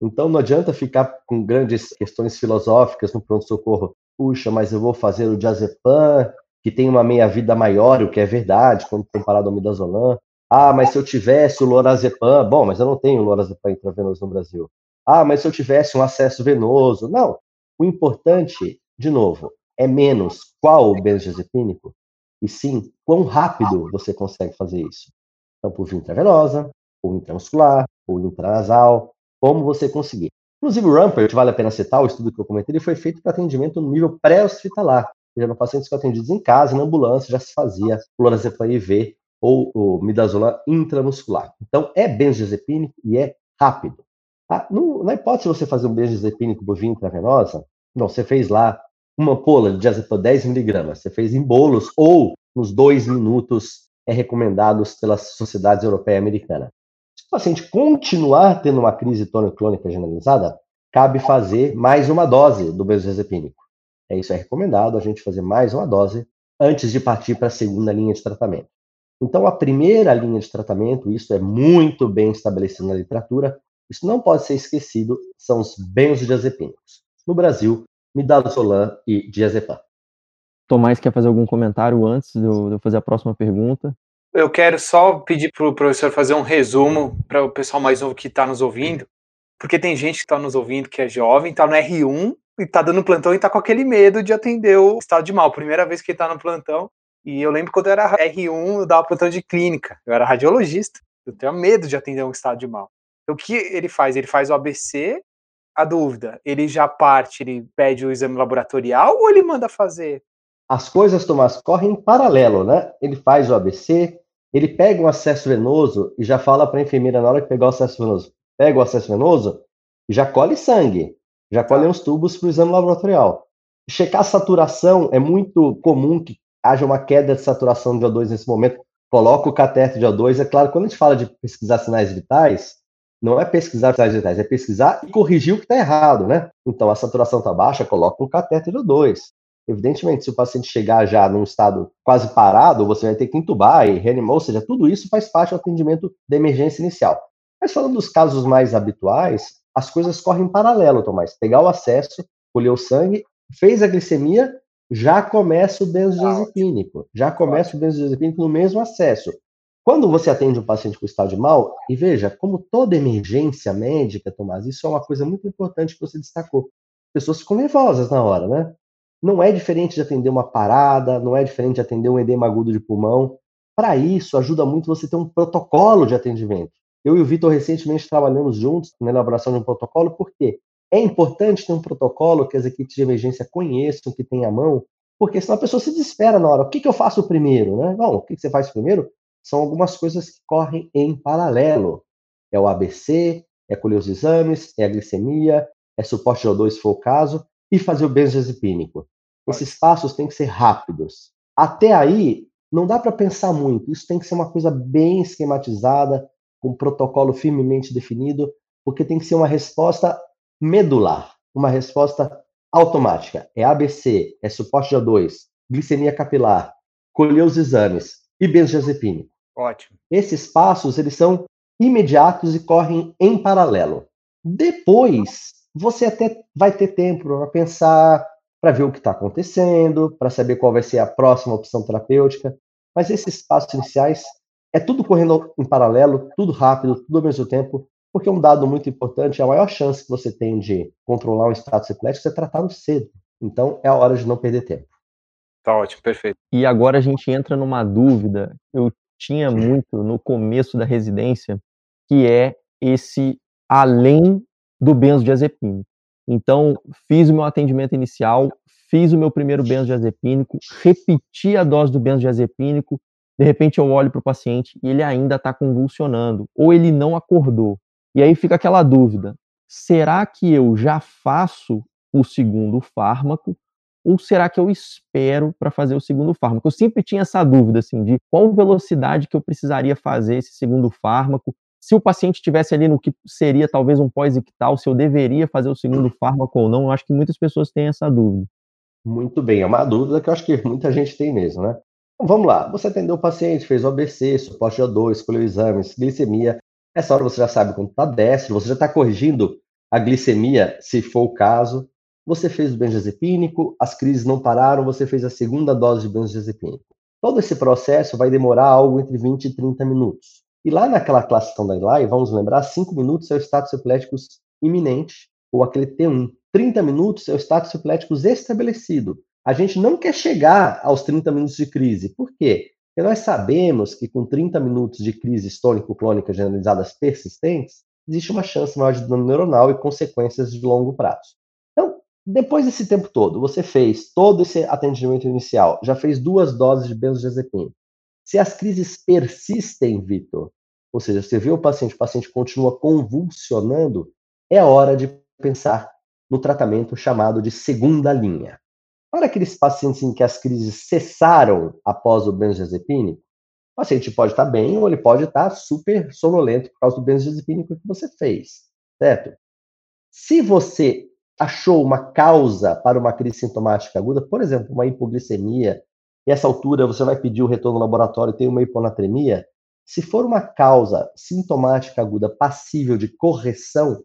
Então não adianta ficar com grandes questões filosóficas no pronto-socorro. Puxa, mas eu vou fazer o diazepam, que tem uma meia-vida maior, o que é verdade, quando comparado ao midazolam. Ah, mas se eu tivesse o lorazepam, bom, mas eu não tenho lorazepam intravenoso no Brasil. Ah, mas se eu tivesse um acesso venoso. Não. O importante, de novo, é menos qual benzodiazepínico, e sim quão rápido você consegue fazer isso. Então, por via intravenosa, ou intramuscular, ou intranasal, como você conseguir. Inclusive, o Rampart, vale a pena citar, o estudo que eu comentei, ele foi feito para atendimento no nível pré-hospitalar. Já no pacientes que atendidos em casa, na ambulância, já se fazia clorazepam IV ou o midazolam intramuscular. Então, é benzodiazepínico e é rápido. Ah, no, na hipótese de você fazer um benzodiazepínico via intravenosa, não, você fez lá uma ampola de diazepam 10 miligramas, você fez em bolos ou nos dois minutos é recomendados pelas sociedades europeia e americana. O paciente continuar tendo uma crise tônico-clônica generalizada, cabe fazer mais uma dose do benzodiazepínico. É isso é recomendado a gente fazer mais uma dose antes de partir para a segunda linha de tratamento. Então, a primeira linha de tratamento, isso é muito bem estabelecido na literatura, isso não pode ser esquecido, são os benzodiazepínicos. No Brasil, midazolam e diazepam. Tomás quer fazer algum comentário antes de eu fazer a próxima pergunta? Eu quero só pedir para o professor fazer um resumo para o pessoal mais novo que está nos ouvindo, porque tem gente que está nos ouvindo que é jovem, está no R1 e está dando plantão e está com aquele medo de atender o estado de mal. Primeira vez que ele está no plantão. E eu lembro quando eu era R1, eu dava plantão de clínica. Eu era radiologista. Eu tenho medo de atender um estado de mal. Então, o que ele faz? Ele faz o ABC, a dúvida, ele já parte, ele pede o exame laboratorial ou ele manda fazer? As coisas, Tomás, correm em paralelo, né? Ele faz o ABC, ele pega um acesso venoso e já fala para a enfermeira na hora que pegar o acesso venoso, pega o acesso venoso e já colhe sangue, já colhe tá. uns tubos para o exame laboratorial. Checar a saturação é muito comum que haja uma queda de saturação de O2 nesse momento. Coloca o cateter de O2. É claro, quando a gente fala de pesquisar sinais vitais, não é pesquisar sinais vitais, é pesquisar e corrigir o que está errado, né? Então, a saturação está baixa, coloca um cateter de O2. Evidentemente, se o paciente chegar já num estado quase parado, você vai ter que intubar e reanimar, ou seja, tudo isso faz parte do atendimento de emergência inicial. Mas falando dos casos mais habituais, as coisas correm em paralelo, Tomás. Pegar o acesso, colher o sangue, fez a glicemia, já começa o benzodiazepínico. Já começa o benzodiazepínico no mesmo acesso. Quando você atende um paciente com estado de mal, e veja, como toda emergência médica, Tomás, isso é uma coisa muito importante que você destacou. Pessoas ficam nervosas na hora, né? Não é diferente de atender uma parada, não é diferente de atender um edema agudo de pulmão. Para isso, ajuda muito você ter um protocolo de atendimento. Eu e o Vitor recentemente trabalhamos juntos na elaboração de um protocolo, porque é importante ter um protocolo que as equipes de emergência conheçam, que tenham à mão, porque senão a pessoa se desespera na hora. O que, que eu faço primeiro? Né? Não, o que, que você faz primeiro? São algumas coisas que correm em paralelo. É o ABC, é colher os exames, é a glicemia, é suporte de O2 se for o caso, e fazer o benzodiazepínico. Esses passos têm que ser rápidos. Até aí, não dá para pensar muito. Isso tem que ser uma coisa bem esquematizada, com um protocolo firmemente definido, porque tem que ser uma resposta medular, uma resposta automática. É ABC, é suporte de O2, glicemia capilar, colher os exames e benzodiazepínico. Ótimo. Esses passos, eles são imediatos e correm em paralelo. Depois, você até vai ter tempo para pensar, para ver o que está acontecendo, para saber qual vai ser a próxima opção terapêutica. Mas esses passos iniciais é tudo correndo em paralelo, tudo rápido, tudo ao mesmo tempo, porque um dado muito importante, a maior chance que você tem de controlar um status epilético é tratá-lo cedo. Então é a hora de não perder tempo. Tá ótimo, perfeito. E agora a gente entra numa dúvida. Eu tinha muito no começo da residência, que é esse além do benzodiazepínico. Então, fiz o meu atendimento inicial, fiz o meu primeiro benzodiazepínico, repeti a dose do benzodiazepínico, de repente eu olho para o paciente e ele ainda está convulsionando, ou ele não acordou. E aí fica aquela dúvida: será que eu já faço o segundo fármaco? Ou será que eu espero para fazer o segundo fármaco? Eu sempre tinha essa dúvida, assim, de qual velocidade que eu precisaria fazer esse segundo fármaco, se o paciente estivesse ali no que seria talvez um pós-ictal, se eu deveria fazer o segundo fármaco ou não, eu acho que muitas pessoas têm essa dúvida. Muito bem, é uma dúvida que eu acho que muita gente tem mesmo, né? Então, vamos lá, você atendeu o paciente, fez o ABC, suporte de O2, escolheu exames, glicemia, essa hora você já sabe quando está destro, você já está corrigindo a glicemia, se for o caso, você fez o benzodiazepínico, as crises não pararam, você fez a segunda dose de benzodiazepínico. Todo esse processo vai demorar algo entre 20 e 30 minutos. E lá naquela classificação da ELAI, vamos lembrar, 5 minutos é o status epiléticos iminente, ou aquele T1. 30 minutos é o status epiléticos estabelecido, a gente não quer chegar aos 30 minutos de crise. Por quê? Porque nós sabemos que com 30 minutos de crise histórico-clônica generalizadas persistentes, existe uma chance maior de dano neuronal e consequências de longo prazo. Então, depois desse tempo todo, você fez todo esse atendimento inicial, já fez duas doses de benzodiazepina. Se as crises persistem, Vitor, ou seja, você vê o paciente, o paciente continua convulsionando, é hora de pensar no tratamento chamado de segunda linha. Para aqueles pacientes em que as crises cessaram após o benzodiazepínico, o paciente pode estar bem ou ele pode estar super sonolento por causa do benzodiazepínico que você fez, certo? Se você achou uma causa para uma crise sintomática aguda, por exemplo, uma hipoglicemia, e essa altura você vai pedir o retorno no laboratório e tem uma hiponatremia, se for uma causa sintomática aguda passível de correção,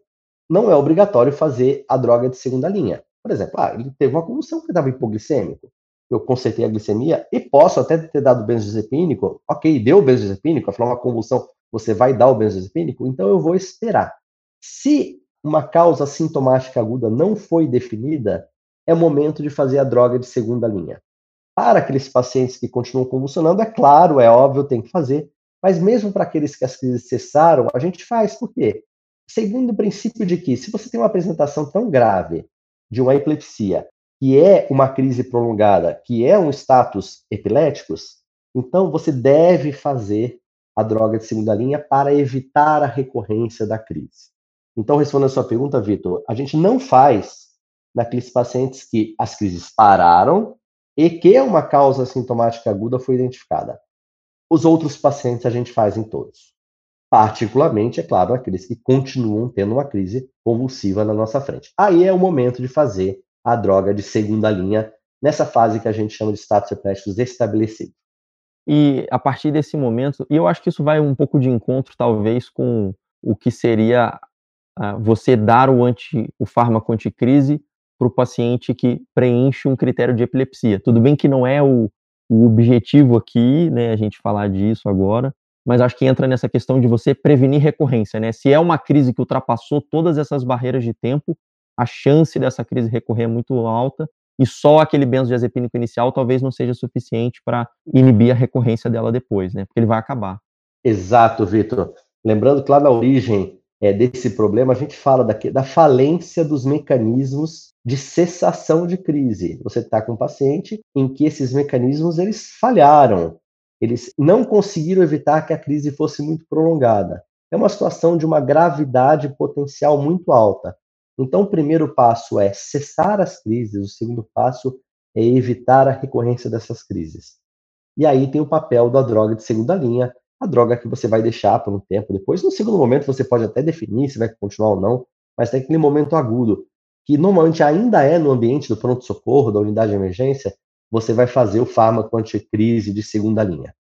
não é obrigatório fazer a droga de segunda linha. Por exemplo, ah, ele teve uma convulsão porque estava hipoglicêmico. Eu consertei a glicemia e posso até ter dado benzodiazepínico. Ok, deu benzodiazepínico, afinal, uma convulsão, você vai dar o benzodiazepínico, então eu vou esperar. Se uma causa sintomática aguda não foi definida, é o momento de fazer a droga de segunda linha. Para aqueles pacientes que continuam convulsionando, é claro, é óbvio, tem que fazer, mas mesmo para aqueles que as crises cessaram, a gente faz. Por quê? Segundo o princípio de que, se você tem uma apresentação tão grave de uma epilepsia, que é uma crise prolongada, que é um status epiléticos, então você deve fazer a droga de segunda linha para evitar a recorrência da crise. Então, respondendo a sua pergunta, Vitor, a gente não faz naqueles pacientes que as crises pararam e que uma causa sintomática aguda foi identificada. Os outros pacientes a gente faz em todos. Particularmente, é claro, aqueles que continuam tendo uma crise convulsiva na nossa frente. Aí é o momento de fazer a droga de segunda linha, nessa fase que a gente chama de status epiléticos estabelecido. E a partir desse momento, e eu acho que isso vai um pouco de encontro, talvez, com o que seria uh, você dar o, anti, o fármaco anticrise para o paciente que preenche um critério de epilepsia. Tudo bem que não é o, o objetivo aqui, né, a gente falar disso agora, mas acho que entra nessa questão de você prevenir recorrência, né? Se é uma crise que ultrapassou todas essas barreiras de tempo, a chance dessa crise recorrer é muito alta e só aquele benzodiazepínico inicial talvez não seja suficiente para inibir a recorrência dela depois, né? Porque ele vai acabar. Exato, Vitor. Lembrando que lá na origem é, desse problema, a gente fala da, da falência dos mecanismos de cessação de crise. Você está com um paciente em que esses mecanismos eles falharam, eles não conseguiram evitar que a crise fosse muito prolongada. É uma situação de uma gravidade potencial muito alta. Então, o primeiro passo é cessar as crises, o segundo passo é evitar a recorrência dessas crises. E aí tem o papel da droga de segunda linha, a droga que você vai deixar por um tempo depois. No segundo momento, você pode até definir se vai continuar ou não, mas tem aquele momento agudo, que normalmente ainda é no ambiente do pronto-socorro, da unidade de emergência, você vai fazer o fármaco anticrise de segunda linha.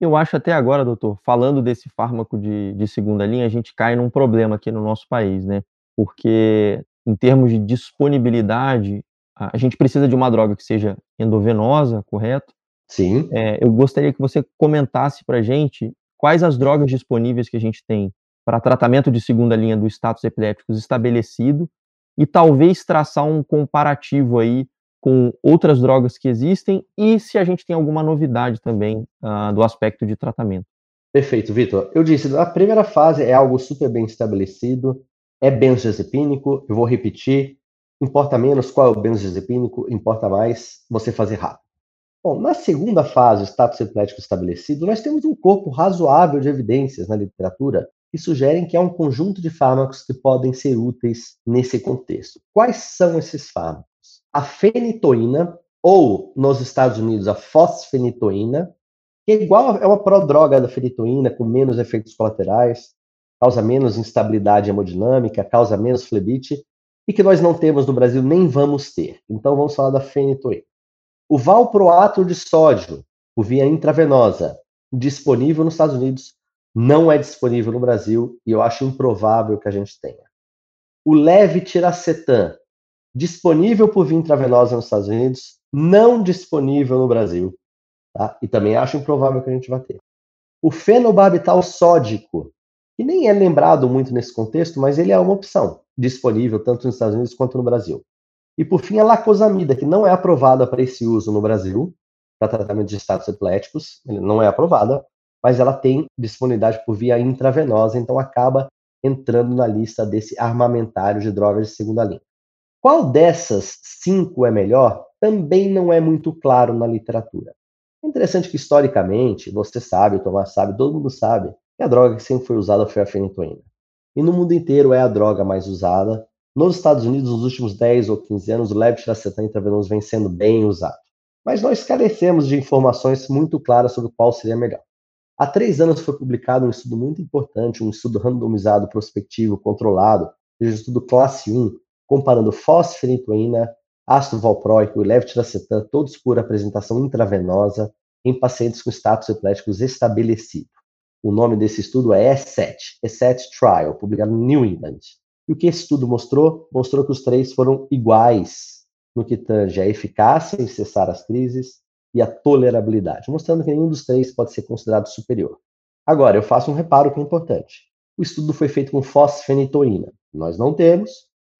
Eu acho até agora, doutor, falando desse fármaco de, de segunda linha, a gente cai num problema aqui no nosso país, né? Porque, em termos de disponibilidade, a gente precisa de uma droga que seja endovenosa, correto? Sim. É, eu gostaria que você comentasse para a gente quais as drogas disponíveis que a gente tem para tratamento de segunda linha do status epilépticos estabelecido e talvez traçar um comparativo aí com outras drogas que existem e se a gente tem alguma novidade também uh, do aspecto de tratamento. Perfeito, Vitor. Eu disse, a primeira fase é algo super bem estabelecido, é benzodiazepínico, eu vou repetir, importa menos qual é o benzodiazepínico, importa mais você fazer rápido. Bom, na segunda fase, o status epilético estabelecido, nós temos um corpo razoável de evidências na literatura que sugerem que há um conjunto de fármacos que podem ser úteis nesse contexto. Quais são esses fármacos? A fenitoína, ou nos Estados Unidos a fosfenitoína, que é igual é uma prodroga da fenitoína, com menos efeitos colaterais, causa menos instabilidade hemodinâmica, causa menos flebite, e que nós não temos no Brasil nem vamos ter. Então vamos falar da fenitoína. O valproato de sódio, por via intravenosa, disponível nos Estados Unidos, não é disponível no Brasil e eu acho improvável que a gente tenha. O levetiracetam, disponível por via intravenosa nos Estados Unidos, não disponível no Brasil. Tá? E também acho improvável que a gente vá ter. O fenobarbital sódico, que nem é lembrado muito nesse contexto, mas ele é uma opção, disponível tanto nos Estados Unidos quanto no Brasil. E por fim, a lacosamida, que não é aprovada para esse uso no Brasil, para tratamento de estados epiléticos, não é aprovada, mas ela tem disponibilidade por via intravenosa, então acaba entrando na lista desse armamentário de drogas de segunda linha. Qual dessas cinco é melhor? Também não é muito claro na literatura. É interessante que, historicamente, você sabe, o Tomás sabe, todo mundo sabe, que a droga que sempre foi usada foi a fenitoína. E no mundo inteiro é a droga mais usada. Nos Estados Unidos, nos últimos 10 ou 15 anos, o levetiracetam intravenoso vem sendo bem usado. Mas nós carecemos de informações muito claras sobre qual seria melhor. Há três anos foi publicado um estudo muito importante, um estudo randomizado, prospectivo, controlado, um estudo classe 1, comparando fosfenitoína, ácido valproico e levetiracetam, todos por apresentação intravenosa, em pacientes com status epiléticos estabelecido. O nome desse estudo é E7, E7 Trial, publicado no New England. E o que esse estudo mostrou? Mostrou que os três foram iguais no que tange a eficácia em cessar as crises, e a tolerabilidade, mostrando que nenhum dos três pode ser considerado superior. Agora, eu faço um reparo que é importante. O estudo foi feito com fosfenitoína. Nós não temos,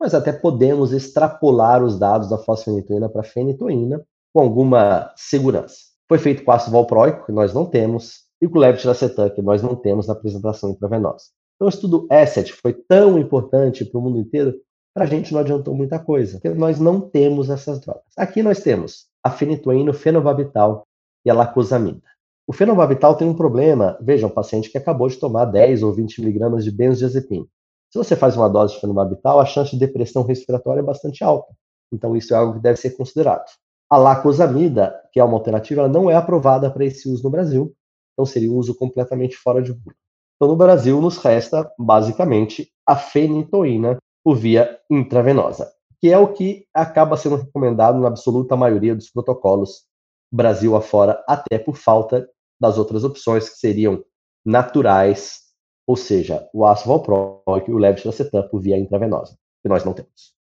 mas até podemos extrapolar os dados da fosfenitoína para fenitoína com alguma segurança. Foi feito com ácido valproico, que nós não temos, e com levetiracetam, que nós não temos na apresentação intravenosa. Então, o estudo ESSET foi tão importante para o mundo inteiro, para a gente não adiantou muita coisa, porque nós não temos essas drogas. Aqui nós temos a fenitoína, o fenobarbital e a lacosamida. O fenobarbital tem um problema. Veja, um paciente que acabou de tomar 10 ou 20 miligramas de benzodiazepina. Se você faz uma dose de fenobarbital, a chance de depressão respiratória é bastante alta. Então, isso é algo que deve ser considerado. A lacosamida, que é uma alternativa, ela não é aprovada para esse uso no Brasil. Então, seria um uso completamente fora de bula. Então, no Brasil, nos resta, basicamente, a fenitoína por via intravenosa que é o que acaba sendo recomendado na absoluta maioria dos protocolos Brasil afora, até por falta das outras opções que seriam naturais, ou seja, o ácido valproico e o levetiracetam por via intravenosa, que nós não temos.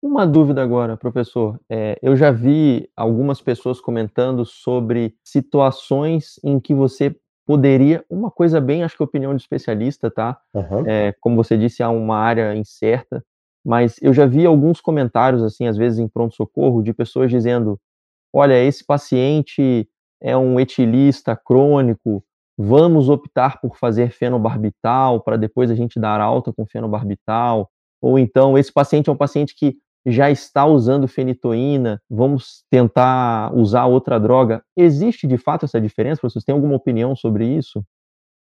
Uma dúvida agora, professor. É, eu já vi algumas pessoas comentando sobre situações em que você poderia, uma coisa bem, acho que opinião de especialista, tá? Uhum. É, como você disse, há uma área incerta, mas eu já vi alguns comentários, assim, às vezes em pronto-socorro, de pessoas dizendo: olha, esse paciente é um etilista crônico, vamos optar por fazer fenobarbital para depois a gente dar alta com fenobarbital. Ou então, esse paciente é um paciente que já está usando fenitoína, vamos tentar usar outra droga. Existe de fato essa diferença? Vocês têm alguma opinião sobre isso?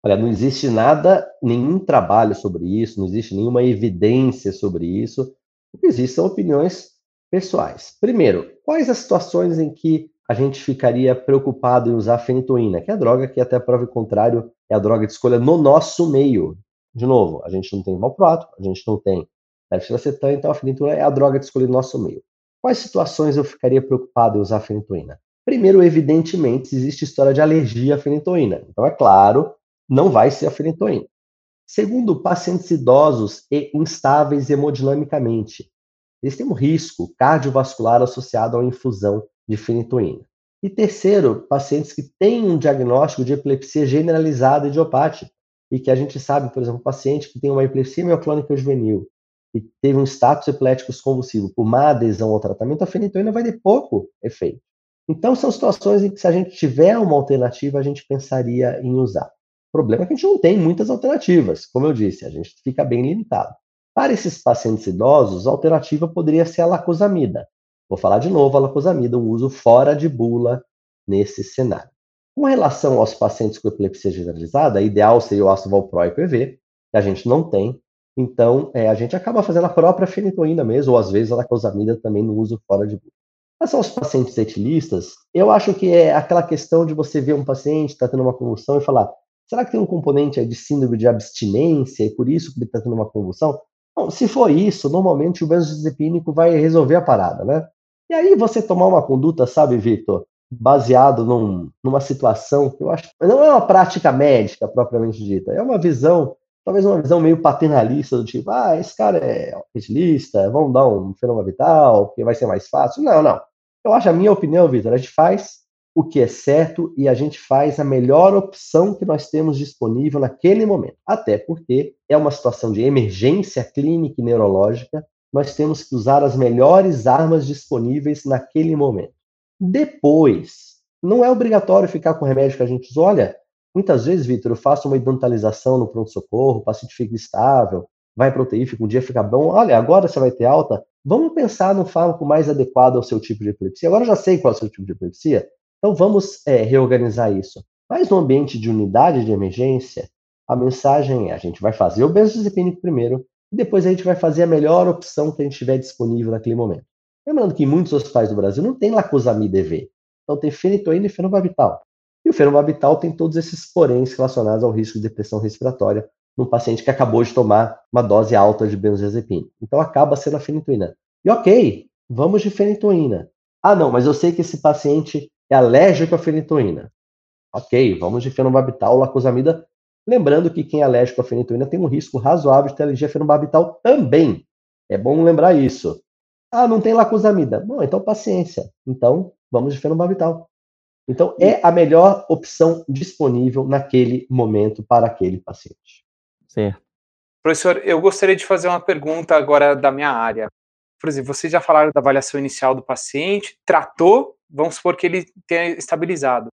Olha, não existe nada, nenhum trabalho sobre isso, não existe nenhuma evidência sobre isso. O que existe são opiniões pessoais. Primeiro, quais as situações em que a gente ficaria preocupado em usar fenitoína, que é a droga que, até prova contrário, é a droga de escolha no nosso meio. De novo, a gente não tem valproato, a gente não tem levetiracetam, então a fenitoína é a droga de escolha no nosso meio. Quais situações eu ficaria preocupado em usar fenitoína? Primeiro, evidentemente, existe história de alergia à fenitoína. Então, é claro não vai ser a fenitoína. Segundo, pacientes idosos e instáveis hemodinamicamente. Eles têm um risco cardiovascular associado à infusão de fenitoína. E terceiro, pacientes que têm um diagnóstico de epilepsia generalizada idiopática e que a gente sabe, por exemplo, paciente que tem uma epilepsia mioclônica juvenil e teve um status epilético convulsivo por má adesão ao tratamento, a fenitoína vai ter pouco efeito. Então, são situações em que, se a gente tiver uma alternativa, a gente pensaria em usar problema é que a gente não tem muitas alternativas. Como eu disse, a gente fica bem limitado. Para esses pacientes idosos, a alternativa poderia ser a lacosamida. Vou falar de novo, a lacosamida, um uso fora de bula nesse cenário. Com relação aos pacientes com epilepsia generalizada, ideal seria o ácido valproico EV, que a gente não tem. Então, é, a gente acaba fazendo a própria fenitoína mesmo, ou às vezes a lacosamida também no uso fora de bula. Mas aos pacientes etilistas, eu acho que é aquela questão de você ver um paciente está tendo uma convulsão e falar, Será que tem um componente de síndrome de abstinência e por isso que ele está tendo uma convulsão? Bom, se for isso, normalmente o benzodiazepínico vai resolver a parada, né? E aí você tomar uma conduta, sabe, Victor, baseado num, numa situação que eu acho não é uma prática médica propriamente dita, é uma visão, talvez uma visão meio paternalista do tipo, ah, esse cara é retilista, vamos dar um fenômeno vital, porque vai ser mais fácil. Não, não. Eu acho a minha opinião, Victor, a gente faz o que é certo e a gente faz a melhor opção que nós temos disponível naquele momento. Até porque é uma situação de emergência clínica e neurológica, nós temos que usar as melhores armas disponíveis naquele momento. Depois, não é obrigatório ficar com o remédio que a gente usa. Olha, muitas vezes, Vitor, eu faço uma identialização no pronto-socorro, o paciente fica estável, vai para UTI, fica um dia fica bom. Olha, agora você vai ter alta. Vamos pensar no fármaco mais adequado ao seu tipo de epilepsia. Agora eu já sei qual é o seu tipo de epilepsia, então vamos é, reorganizar isso. Mas no ambiente de unidade de emergência, a mensagem é: a gente vai fazer o benzodiazepínico primeiro, e depois a gente vai fazer a melhor opção que a gente tiver disponível naquele momento. Lembrando que em muitos hospitais do Brasil não tem lacosamida EV, então tem fenitoína e fenobarbital. E o fenobarbital tem todos esses poréns relacionados ao risco de depressão respiratória num paciente que acabou de tomar uma dose alta de benzodiazepina. Então acaba sendo a fenitoína. E ok, vamos de fenitoína. Ah, não, mas eu sei que esse paciente é alérgico à fenitoína. Ok, vamos de fenobarbital, lacosamida. Lembrando que quem é alérgico à fenitoína tem um risco razoável de ter alergia a fenobarbital também. É bom lembrar isso. Ah, não tem lacosamida. Bom, então paciência. Então, vamos de fenobarbital. Então, é a melhor opção disponível naquele momento para aquele paciente. Certo. Professor, eu gostaria de fazer uma pergunta agora da minha área. Por exemplo, vocês já falaram da avaliação inicial do paciente, tratou, vamos supor que ele tenha estabilizado.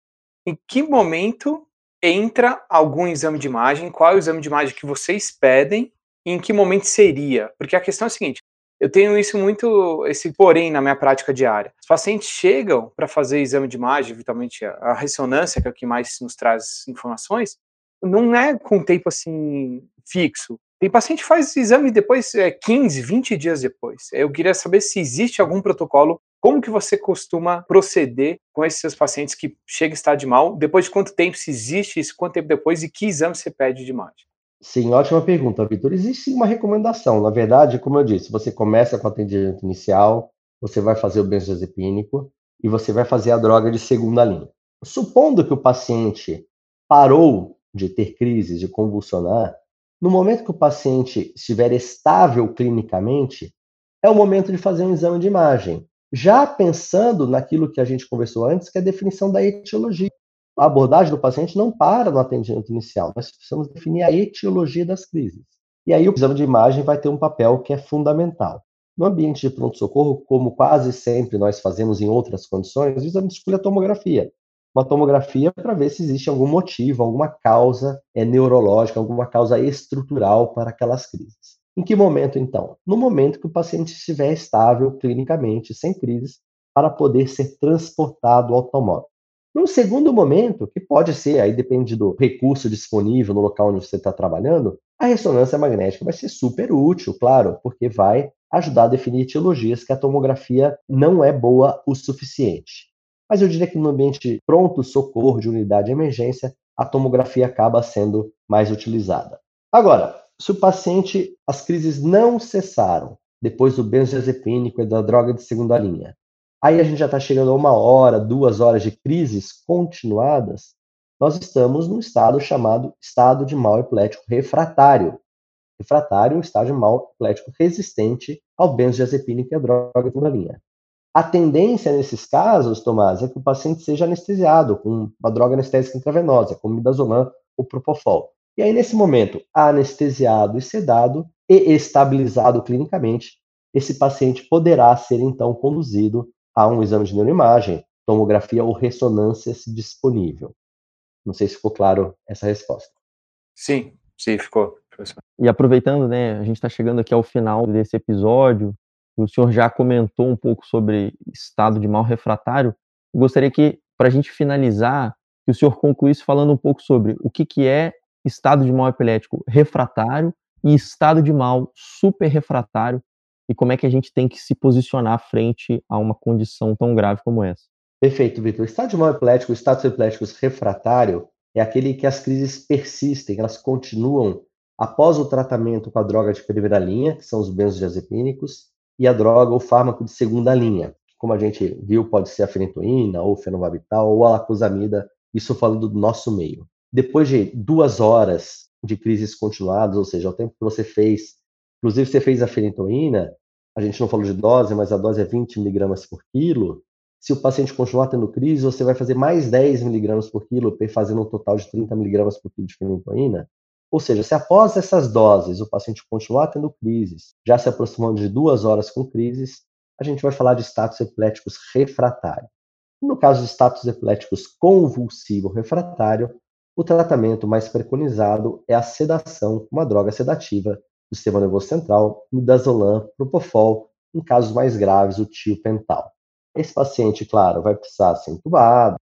Em que momento entra algum exame de imagem? Qual é o exame de imagem que vocês pedem? E em que momento seria? Porque a questão é a seguinte: eu tenho isso muito, esse porém na minha prática diária. Os pacientes chegam para fazer exame de imagem, eventualmente a ressonância, que é o que mais nos traz informações, não é com tempo assim fixo. Tem paciente que faz exame depois, é, 15, 20 dias depois. Eu queria saber se existe algum protocolo, como que você costuma proceder com esses seus pacientes que chegam em estado de mal, depois de quanto tempo, se existe isso, quanto tempo depois e que exame você pede de imagem? Sim, ótima pergunta, Vitor. Existe uma recomendação. Na verdade, como eu disse, você começa com atendimento inicial, você vai fazer o benzodiazepínico e você vai fazer a droga de segunda linha. Supondo que o paciente parou de ter crises, de convulsionar, no momento que o paciente estiver estável clinicamente, é o momento de fazer um exame de imagem. Já pensando naquilo que a gente conversou antes, que é a definição da etiologia. A abordagem do paciente não para no atendimento inicial, nós precisamos definir a etiologia das crises. E aí o exame de imagem vai ter um papel que é fundamental. No ambiente de pronto-socorro, como quase sempre nós fazemos em outras condições, o exame de escolha é a tomografia uma tomografia para ver se existe algum motivo, alguma causa é, neurológica, alguma causa estrutural para aquelas crises. Em que momento, então? No momento que o paciente estiver estável clinicamente, sem crises, para poder ser transportado ao automóvel. Num segundo momento, que pode ser, aí depende do recurso disponível no local onde você está trabalhando, a ressonância magnética vai ser super útil, claro, porque vai ajudar a definir etiologias que a tomografia não é boa o suficiente. Mas eu diria que no ambiente pronto socorro de unidade de emergência, a tomografia acaba sendo mais utilizada. Agora, se o paciente, as crises não cessaram depois do benzodiazepínico e da droga de segunda linha, aí a gente já está chegando a uma hora, duas horas de crises continuadas, nós estamos num estado chamado estado de mal epilético refratário. Refratário é um estado de mal epilético resistente ao benzodiazepínico e à droga de segunda linha. A tendência nesses casos, Tomás, é que o paciente seja anestesiado com uma droga anestésica intravenosa, como midazolam ou propofol. E aí, nesse momento, anestesiado e sedado e estabilizado clinicamente, esse paciente poderá ser então conduzido a um exame de neuroimagem, tomografia ou ressonância disponível. Não sei se ficou claro essa resposta. Sim, sim, ficou. E aproveitando, né, a gente está chegando aqui ao final desse episódio, o senhor já comentou um pouco sobre estado de mal refratário. Eu gostaria que, para a gente finalizar, que o senhor concluísse falando um pouco sobre o que, que é estado de mal epilético refratário e estado de mal super refratário e como é que a gente tem que se posicionar frente a uma condição tão grave como essa. Perfeito, Vitor. O estado de mal epilético, o estado epilético refratário, é aquele que as crises persistem, elas continuam após o tratamento com a droga de primeira linha, que são os benzodiazepínicos, e a droga ou fármaco de segunda linha. Como a gente viu, pode ser a fenitoína, ou fenobarbital, ou a lacosamida, isso falando do nosso meio. Depois de duas horas de crises continuadas, ou seja, o tempo que você fez, inclusive você fez a fenitoína, a gente não falou de dose, mas a dose é 20 miligramas por quilo. Se o paciente continuar tendo crise, você vai fazer mais 10 miligramas por quilo, fazendo um total de 30 miligramas por quilo de fenitoína. Ou seja, se após essas doses o paciente continuar tendo crises, já se aproximando de duas horas com crises, a gente vai falar de status epiléticos refratário. No caso de status epiléticos convulsivo refratário, o tratamento mais preconizado é a sedação, uma droga sedativa do sistema nervoso central, midazolam, propofol, em casos mais graves, o tiopental. Esse paciente, claro, vai precisar ser entubado,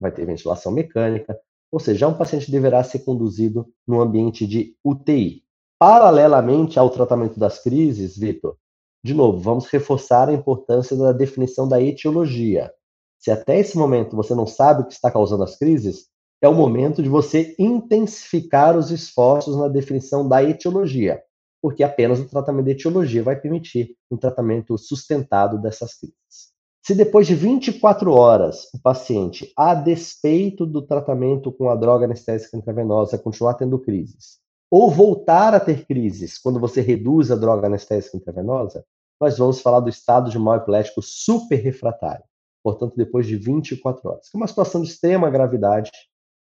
vai ter ventilação mecânica, ou seja, um paciente deverá ser conduzido no ambiente de UTI. Paralelamente ao tratamento das crises, Vitor, de novo, vamos reforçar a importância da definição da etiologia. Se até esse momento você não sabe o que está causando as crises, é o momento de você intensificar os esforços na definição da etiologia, porque apenas o tratamento da etiologia vai permitir um tratamento sustentado dessas crises. Se depois de 24 horas o paciente, a despeito do tratamento com a droga anestésica intravenosa, continuar tendo crises, ou voltar a ter crises quando você reduz a droga anestésica intravenosa, nós vamos falar do estado de mal epilético super refratário, portanto, depois de 24 horas, que é uma situação de extrema gravidade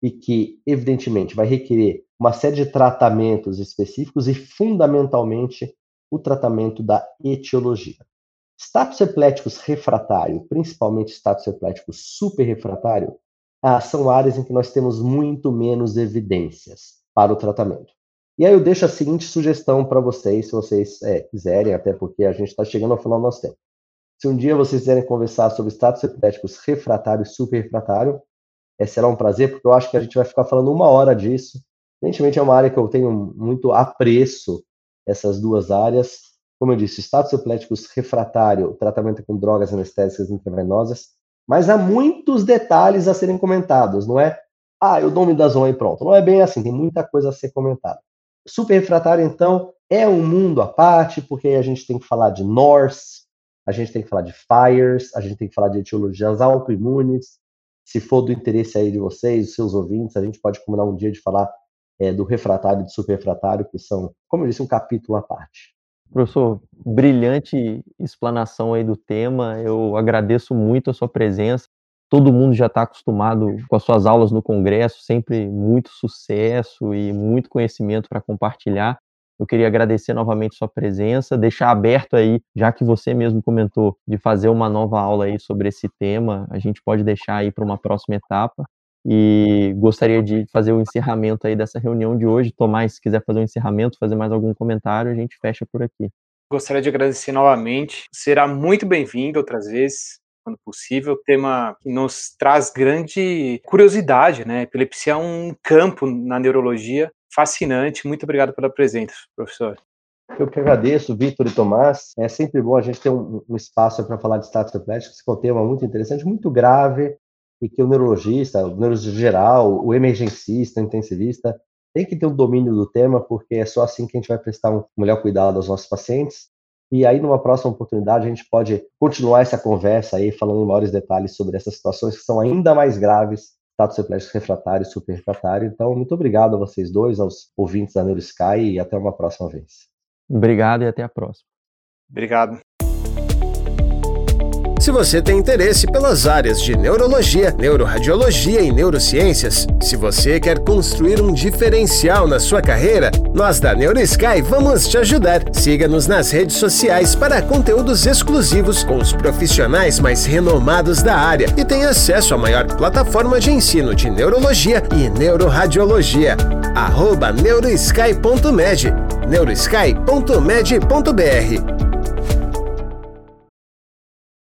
e que, evidentemente, vai requerer uma série de tratamentos específicos e, fundamentalmente, o tratamento da etiologia. Status epléticos refratário, principalmente status eplético superrefratário, ah, são áreas em que nós temos muito menos evidências para o tratamento. E aí eu deixo a seguinte sugestão para vocês, se vocês é, quiserem, até porque a gente está chegando ao final do nosso tempo. Se um dia vocês quiserem conversar sobre status epiléticos refratário e superrefratário, é, será um prazer, porque eu acho que a gente vai ficar falando uma hora disso. Evidentemente é uma área que eu tenho muito apreço, essas duas áreas, como eu disse, status epiléticos refratário, tratamento com drogas anestésicas intravenosas, mas há muitos detalhes a serem comentados, não é? Ah, eu dou zona e pronto. Não é bem assim, tem muita coisa a ser comentada. Super refratário, então, é um mundo à parte, porque a gente tem que falar de NORS, a gente tem que falar de FIRES, a gente tem que falar de etiologias autoimunes. Se for do interesse aí de vocês, dos seus ouvintes, a gente pode combinar um dia de falar é, do refratário e do super refratário, que são, como eu disse, um capítulo à parte. Professor, brilhante explanação aí do tema. Eu agradeço muito a sua presença. Todo mundo já está acostumado com as suas aulas no Congresso, sempre muito sucesso e muito conhecimento para compartilhar. Eu queria agradecer novamente sua presença, deixar aberto aí, já que você mesmo comentou de fazer uma nova aula aí sobre esse tema, a gente pode deixar aí para uma próxima etapa. E gostaria de fazer o encerramento aí dessa reunião de hoje. Tomás, se quiser fazer um encerramento, fazer mais algum comentário, a gente fecha por aqui. Gostaria de agradecer novamente. Será muito bem-vindo outras vezes, quando possível. Tema que nos traz grande curiosidade, né? Epilepsia é um campo na neurologia fascinante. Muito obrigado pela presença, professor. Eu que agradeço, Vitor e Tomás. É sempre bom a gente ter um, um espaço para falar de status epilético, que é um tema muito interessante, muito grave, e que o neurologista, o neurologista geral, o emergencista, o intensivista, tem que ter um domínio do tema, porque é só assim que a gente vai prestar um melhor cuidado aos nossos pacientes. E aí, numa próxima oportunidade, a gente pode continuar essa conversa aí, falando em maiores detalhes sobre essas situações que são ainda mais graves, status epilético refratário e super refratário. Então, muito obrigado a vocês dois, aos ouvintes da NeuroSky, e até uma próxima vez. Obrigado e até a próxima. Obrigado. Se você tem interesse pelas áreas de neurologia, neuroradiologia e neurociências, se você quer construir um diferencial na sua carreira, nós da NeuroSky vamos te ajudar. Siga-nos nas redes sociais para conteúdos exclusivos com os profissionais mais renomados da área e tenha acesso à maior plataforma de ensino de neurologia e neuroradiologia. Arroba neurosky.med neurosky.med.br